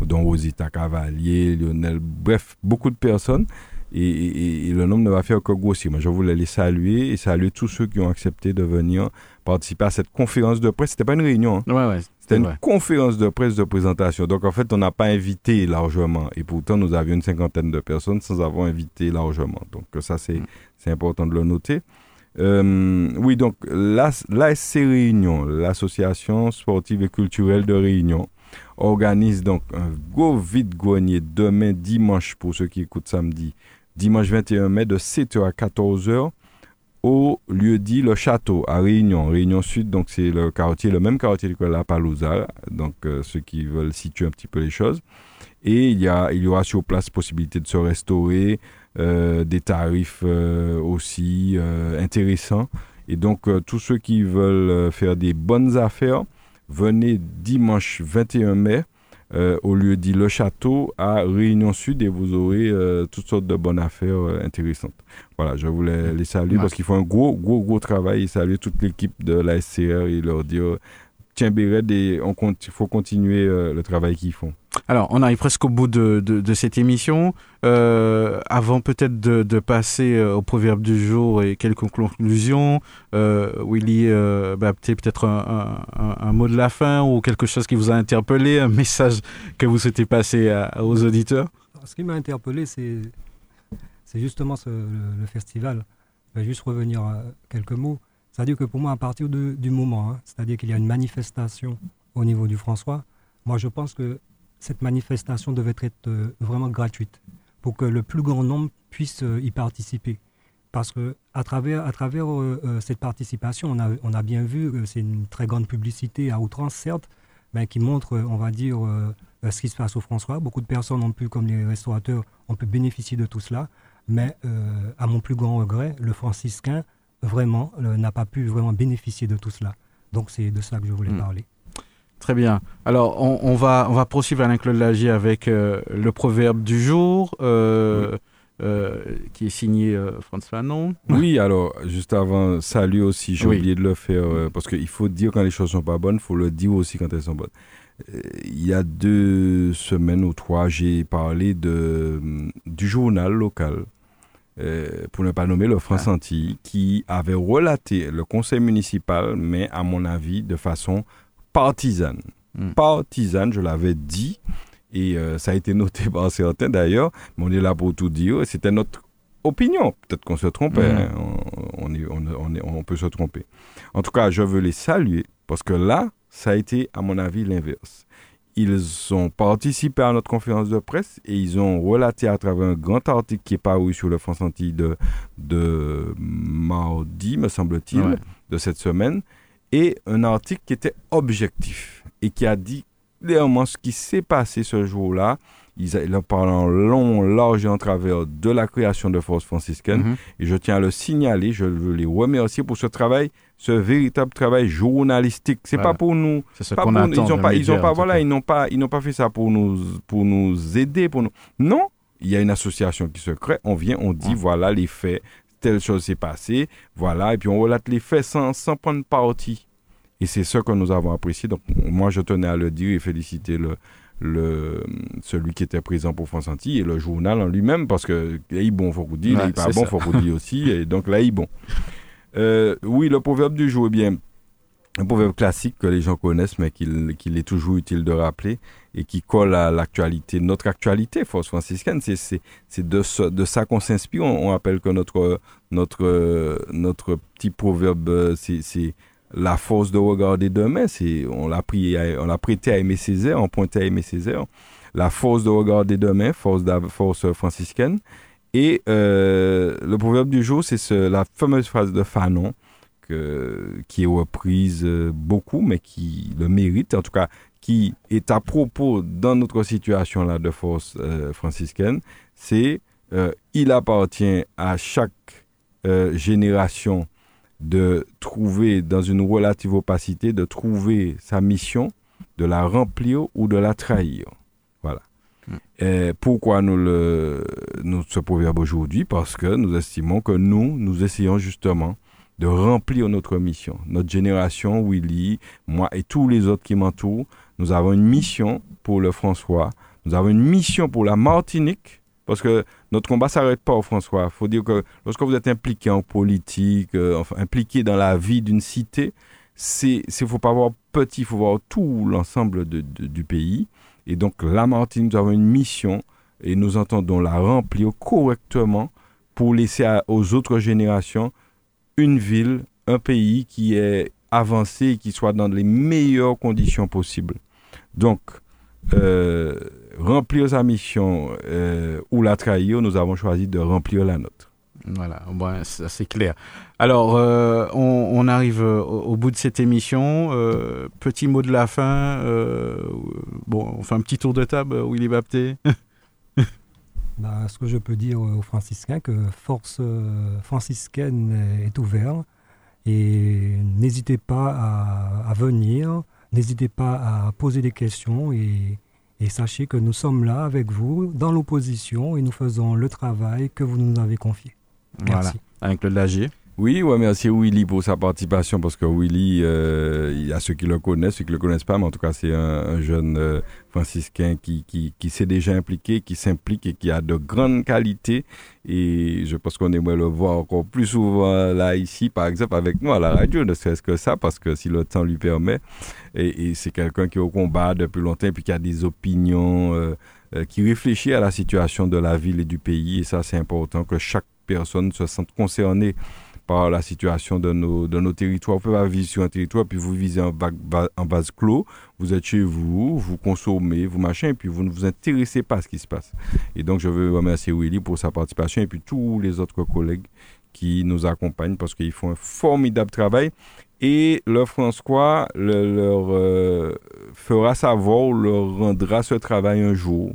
dont Rosita Cavalier, Lionel, bref, beaucoup de personnes. Et, le nombre ne va faire que grossir. Moi, je voulais les saluer et saluer tous ceux qui ont accepté de venir participer à cette conférence de presse. C'était pas une réunion. Hein. C'était une conférence de presse de présentation. Donc, en fait, on n'a pas invité largement. Et pourtant, nous avions une cinquantaine de personnes sans avoir invité largement. Donc, ça, c'est mm. important de le noter. Euh, oui, donc, l'ASC Réunion, l'Association sportive et culturelle de Réunion, organise donc un gros vide-grenier demain, dimanche, pour ceux qui écoutent samedi, dimanche 21 mai de 7h à 14h au lieu dit Le Château à Réunion, Réunion Sud, donc c'est le quartier, le même quartier que la Palouza, donc euh, ceux qui veulent situer un petit peu les choses. Et il y, a, il y aura sur place possibilité de se restaurer, euh, des tarifs euh, aussi intéressants. Et donc tous ceux qui veulent faire des bonnes affaires, venez dimanche 21 mai euh, au lieu dit Le Château à Réunion Sud et vous aurez euh, toutes sortes de bonnes affaires euh, intéressantes. Voilà, je voulais les saluer parce qu'ils font un gros, gros, gros travail et saluer toute l'équipe de la SCR et leur dire tiens, Béred, il faut continuer le travail qu'ils font. Alors, on arrive presque au bout de, de, cette émission. Euh, avant peut-être de, de, passer euh, au proverbe du jour et quelques conclusions, euh, Willy, euh, bah, peut-être un, un, un, mot de la fin ou quelque chose qui vous a interpellé, un message que vous souhaitez passer aux auditeurs? Ce qui m'a interpellé, c'est, justement ce, le, festival. Je vais juste revenir à quelques mots. C'est-à-dire que pour moi, à partir du moment, hein, c'est-à-dire qu'il y a une manifestation au niveau du François, moi je pense que cette manifestation devait être euh, vraiment gratuite pour que le plus grand nombre puisse euh, y participer. Parce que à travers, à travers euh, cette participation, on a, on a bien vu que c'est une très grande publicité à outrance, certes, mais qui montre, on va dire, ce qui se passe au François. Beaucoup de personnes ont pu, comme les restaurateurs, ont pu bénéficier de tout cela. Mais à mon plus grand regret, le franciscain, vraiment, n'a pas pu vraiment bénéficier de tout cela. Donc c'est de ça que je voulais hmm. parler. Très bien. Alors, on, va, on va poursuivre Alain-Claude Lagier avec euh, le proverbe du jour, euh, euh, qui est signé François Fanon. Oui, alors, juste avant, salut aussi, j'ai oublié de le faire, parce qu'il faut dire quand les choses sont pas bonnes, il faut le dire aussi quand elles sont bonnes. Il y a deux semaines ou trois, j'ai parlé de, du journal local, pour ne pas nommer le France ah. qui avait relaté le conseil municipal, mais à mon avis, de façon partisane. Hmm. Partisane, je l'avais dit, et euh, ça a été noté par certains d'ailleurs, mais on est là pour tout dire, c'était notre opinion. Peut-être qu'on se trompe, hein. hmm. on, peut se tromper. En tout cas, je veux les saluer, parce que là, ça a été, à mon avis, l'inverse. Ils ont participé à notre conférence de presse et ils ont relaté à travers un grand article qui est paru sur le France Antilles de, de mardi, me semble-t-il, de cette semaine, et un article qui était objectif et qui a dit clairement ce qui s'est passé ce jour-là. Ils en parlent en long, large et en travers de la création de Force franciscaine. Mhm. Et je tiens à le signaler, je veux les remercier pour ce travail, ce véritable travail journalistique. C'est pas pour nous. C'est ce qu'on attend. Ils n'ont pas, ils ont pas, voilà, ils n'ont pas, ils n'ont pas fait ça pour nous, pour nous aider, pour nous. Non, il y a une association qui se crée. On vient, on dit, voilà les faits, telle chose s'est passée, voilà, et puis on relate les faits sans, sans prendre parti. Et c'est ce que nous avons apprécié. Donc, moi, je tenais à le dire et féliciter le, le, celui qui était présent pour France Antilles et le journal en lui-même, parce que là, il bon, faut vous dire, il pas bon, faut vous dire aussi, et donc là, il bon. Euh, oui, le proverbe du jour, eh bien, un proverbe classique que les gens connaissent, mais qu'il est toujours utile de rappeler et qui colle à l'actualité, notre actualité, force franciscaine. C'est de, ça qu'on s'inspire. On, rappelle que notre, petit proverbe, c'est la force de regarder demain. On l'a prêté à Aimé Césaire, on pointait à Aimé Césaire. La force de regarder demain, force, force franciscaine. Et euh, le proverbe du jour, c'est la fameuse phrase de Fanon qui est reprise euh, beaucoup, mais qui le mérite, en tout cas, qui est à propos dans notre situation là de force euh, franciscaine, c'est il appartient à chaque génération de trouver dans une relative opacité, de trouver sa mission, de la remplir ou de la trahir. Mm. pourquoi nous, le, nous ce proverbe aujourd'hui? Parce que nous estimons que nous, nous essayons justement de remplir notre mission. Notre génération, Willy, moi et tous les autres qui m'entourent, nous avons une mission pour le François, nous avons une mission pour la Martinique, parce que notre combat ne s'arrête pas au François. Il faut dire que lorsque vous êtes impliqué en politique, euh, impliqué dans la vie d'une cité, il ne faut pas voir petit, il faut voir tout l'ensemble du pays. Et donc, la Martinique, nous avons une mission et nous entendons la remplir correctement pour laisser aux autres générations une ville, un pays qui est avancé et qui soit dans les meilleures conditions possibles. Donc, euh, remplir sa mission euh, ou la trahir, nous avons choisi de remplir la nôtre. Voilà, bon, c'est clair. Alors, euh, on, arrive au, bout de cette émission. petit mot de la fin. bon, on fait un petit tour de table, Willy Bapté. bah, ce que je peux dire aux franciscains, que Force franciscaine est ouverte et n'hésitez pas à, à venir N'hésitez pas à poser des questions et, sachez que nous sommes là avec vous dans l'opposition et nous faisons le travail que vous nous avez confié. Merci. Voilà. Avec le Lagier. Oui, ouais, merci Willy pour sa participation parce que Willy, euh, il y a ceux qui le connaissent, ceux qui ne le connaissent pas, mais en tout cas, c'est un, jeune euh, franciscain qui, qui, qui s'est déjà impliqué, qui s'implique et qui a de grandes qualités. Et je pense qu'on aimerait le voir encore plus souvent là, ici, par exemple, avec nous à la radio, ne serait-ce que ça, parce que si le temps lui permet. Et, c'est quelqu'un qui est au combat depuis longtemps et puis qui a des opinions, euh, qui réfléchit à la situation de la ville et du pays. Et ça, c'est important que chaque personne se sente concernée par la situation de nos, de nos territoires. Vous pouvez pas vivre sur un territoire, puis vous visez en, en vase clos, vous êtes chez vous, vous consommez, vous machin, et puis vous ne vous intéressez pas à ce qui se passe. Et donc, je veux remercier Willy pour sa participation, et puis tous les autres collègues qui nous accompagnent, parce qu'ils font un formidable travail. Et le François leur euh, fera savoir, leur rendra ce travail un jour,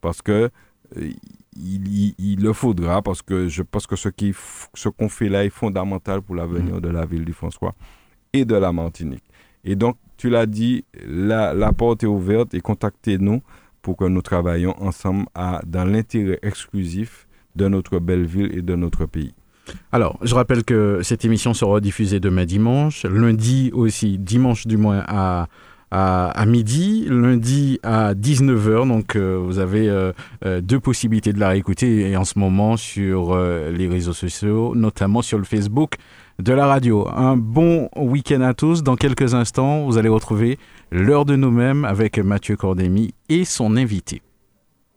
parce que euh, il, le faudra parce que je pense que ce qu'on ce fait là est fondamental pour l'avenir mm. de la ville du François et de la Martinique. Et donc, tu l'as dit, la, la, porte est ouverte et contactez-nous pour que nous travaillions ensemble à, dans l'intérêt exclusif de notre belle ville et de notre pays. Alors, je rappelle que cette émission sera diffusée demain dimanche, lundi aussi, dimanche du moins à à, midi, lundi à 19h. Donc euh, vous avez euh, euh, deux possibilités de la réécouter et en ce moment sur les réseaux sociaux, notamment sur le Facebook de la radio. Un bon week-end à tous. Dans quelques instants, vous allez retrouver l'heure de nous-mêmes avec Mathieu Cordémy et son invité.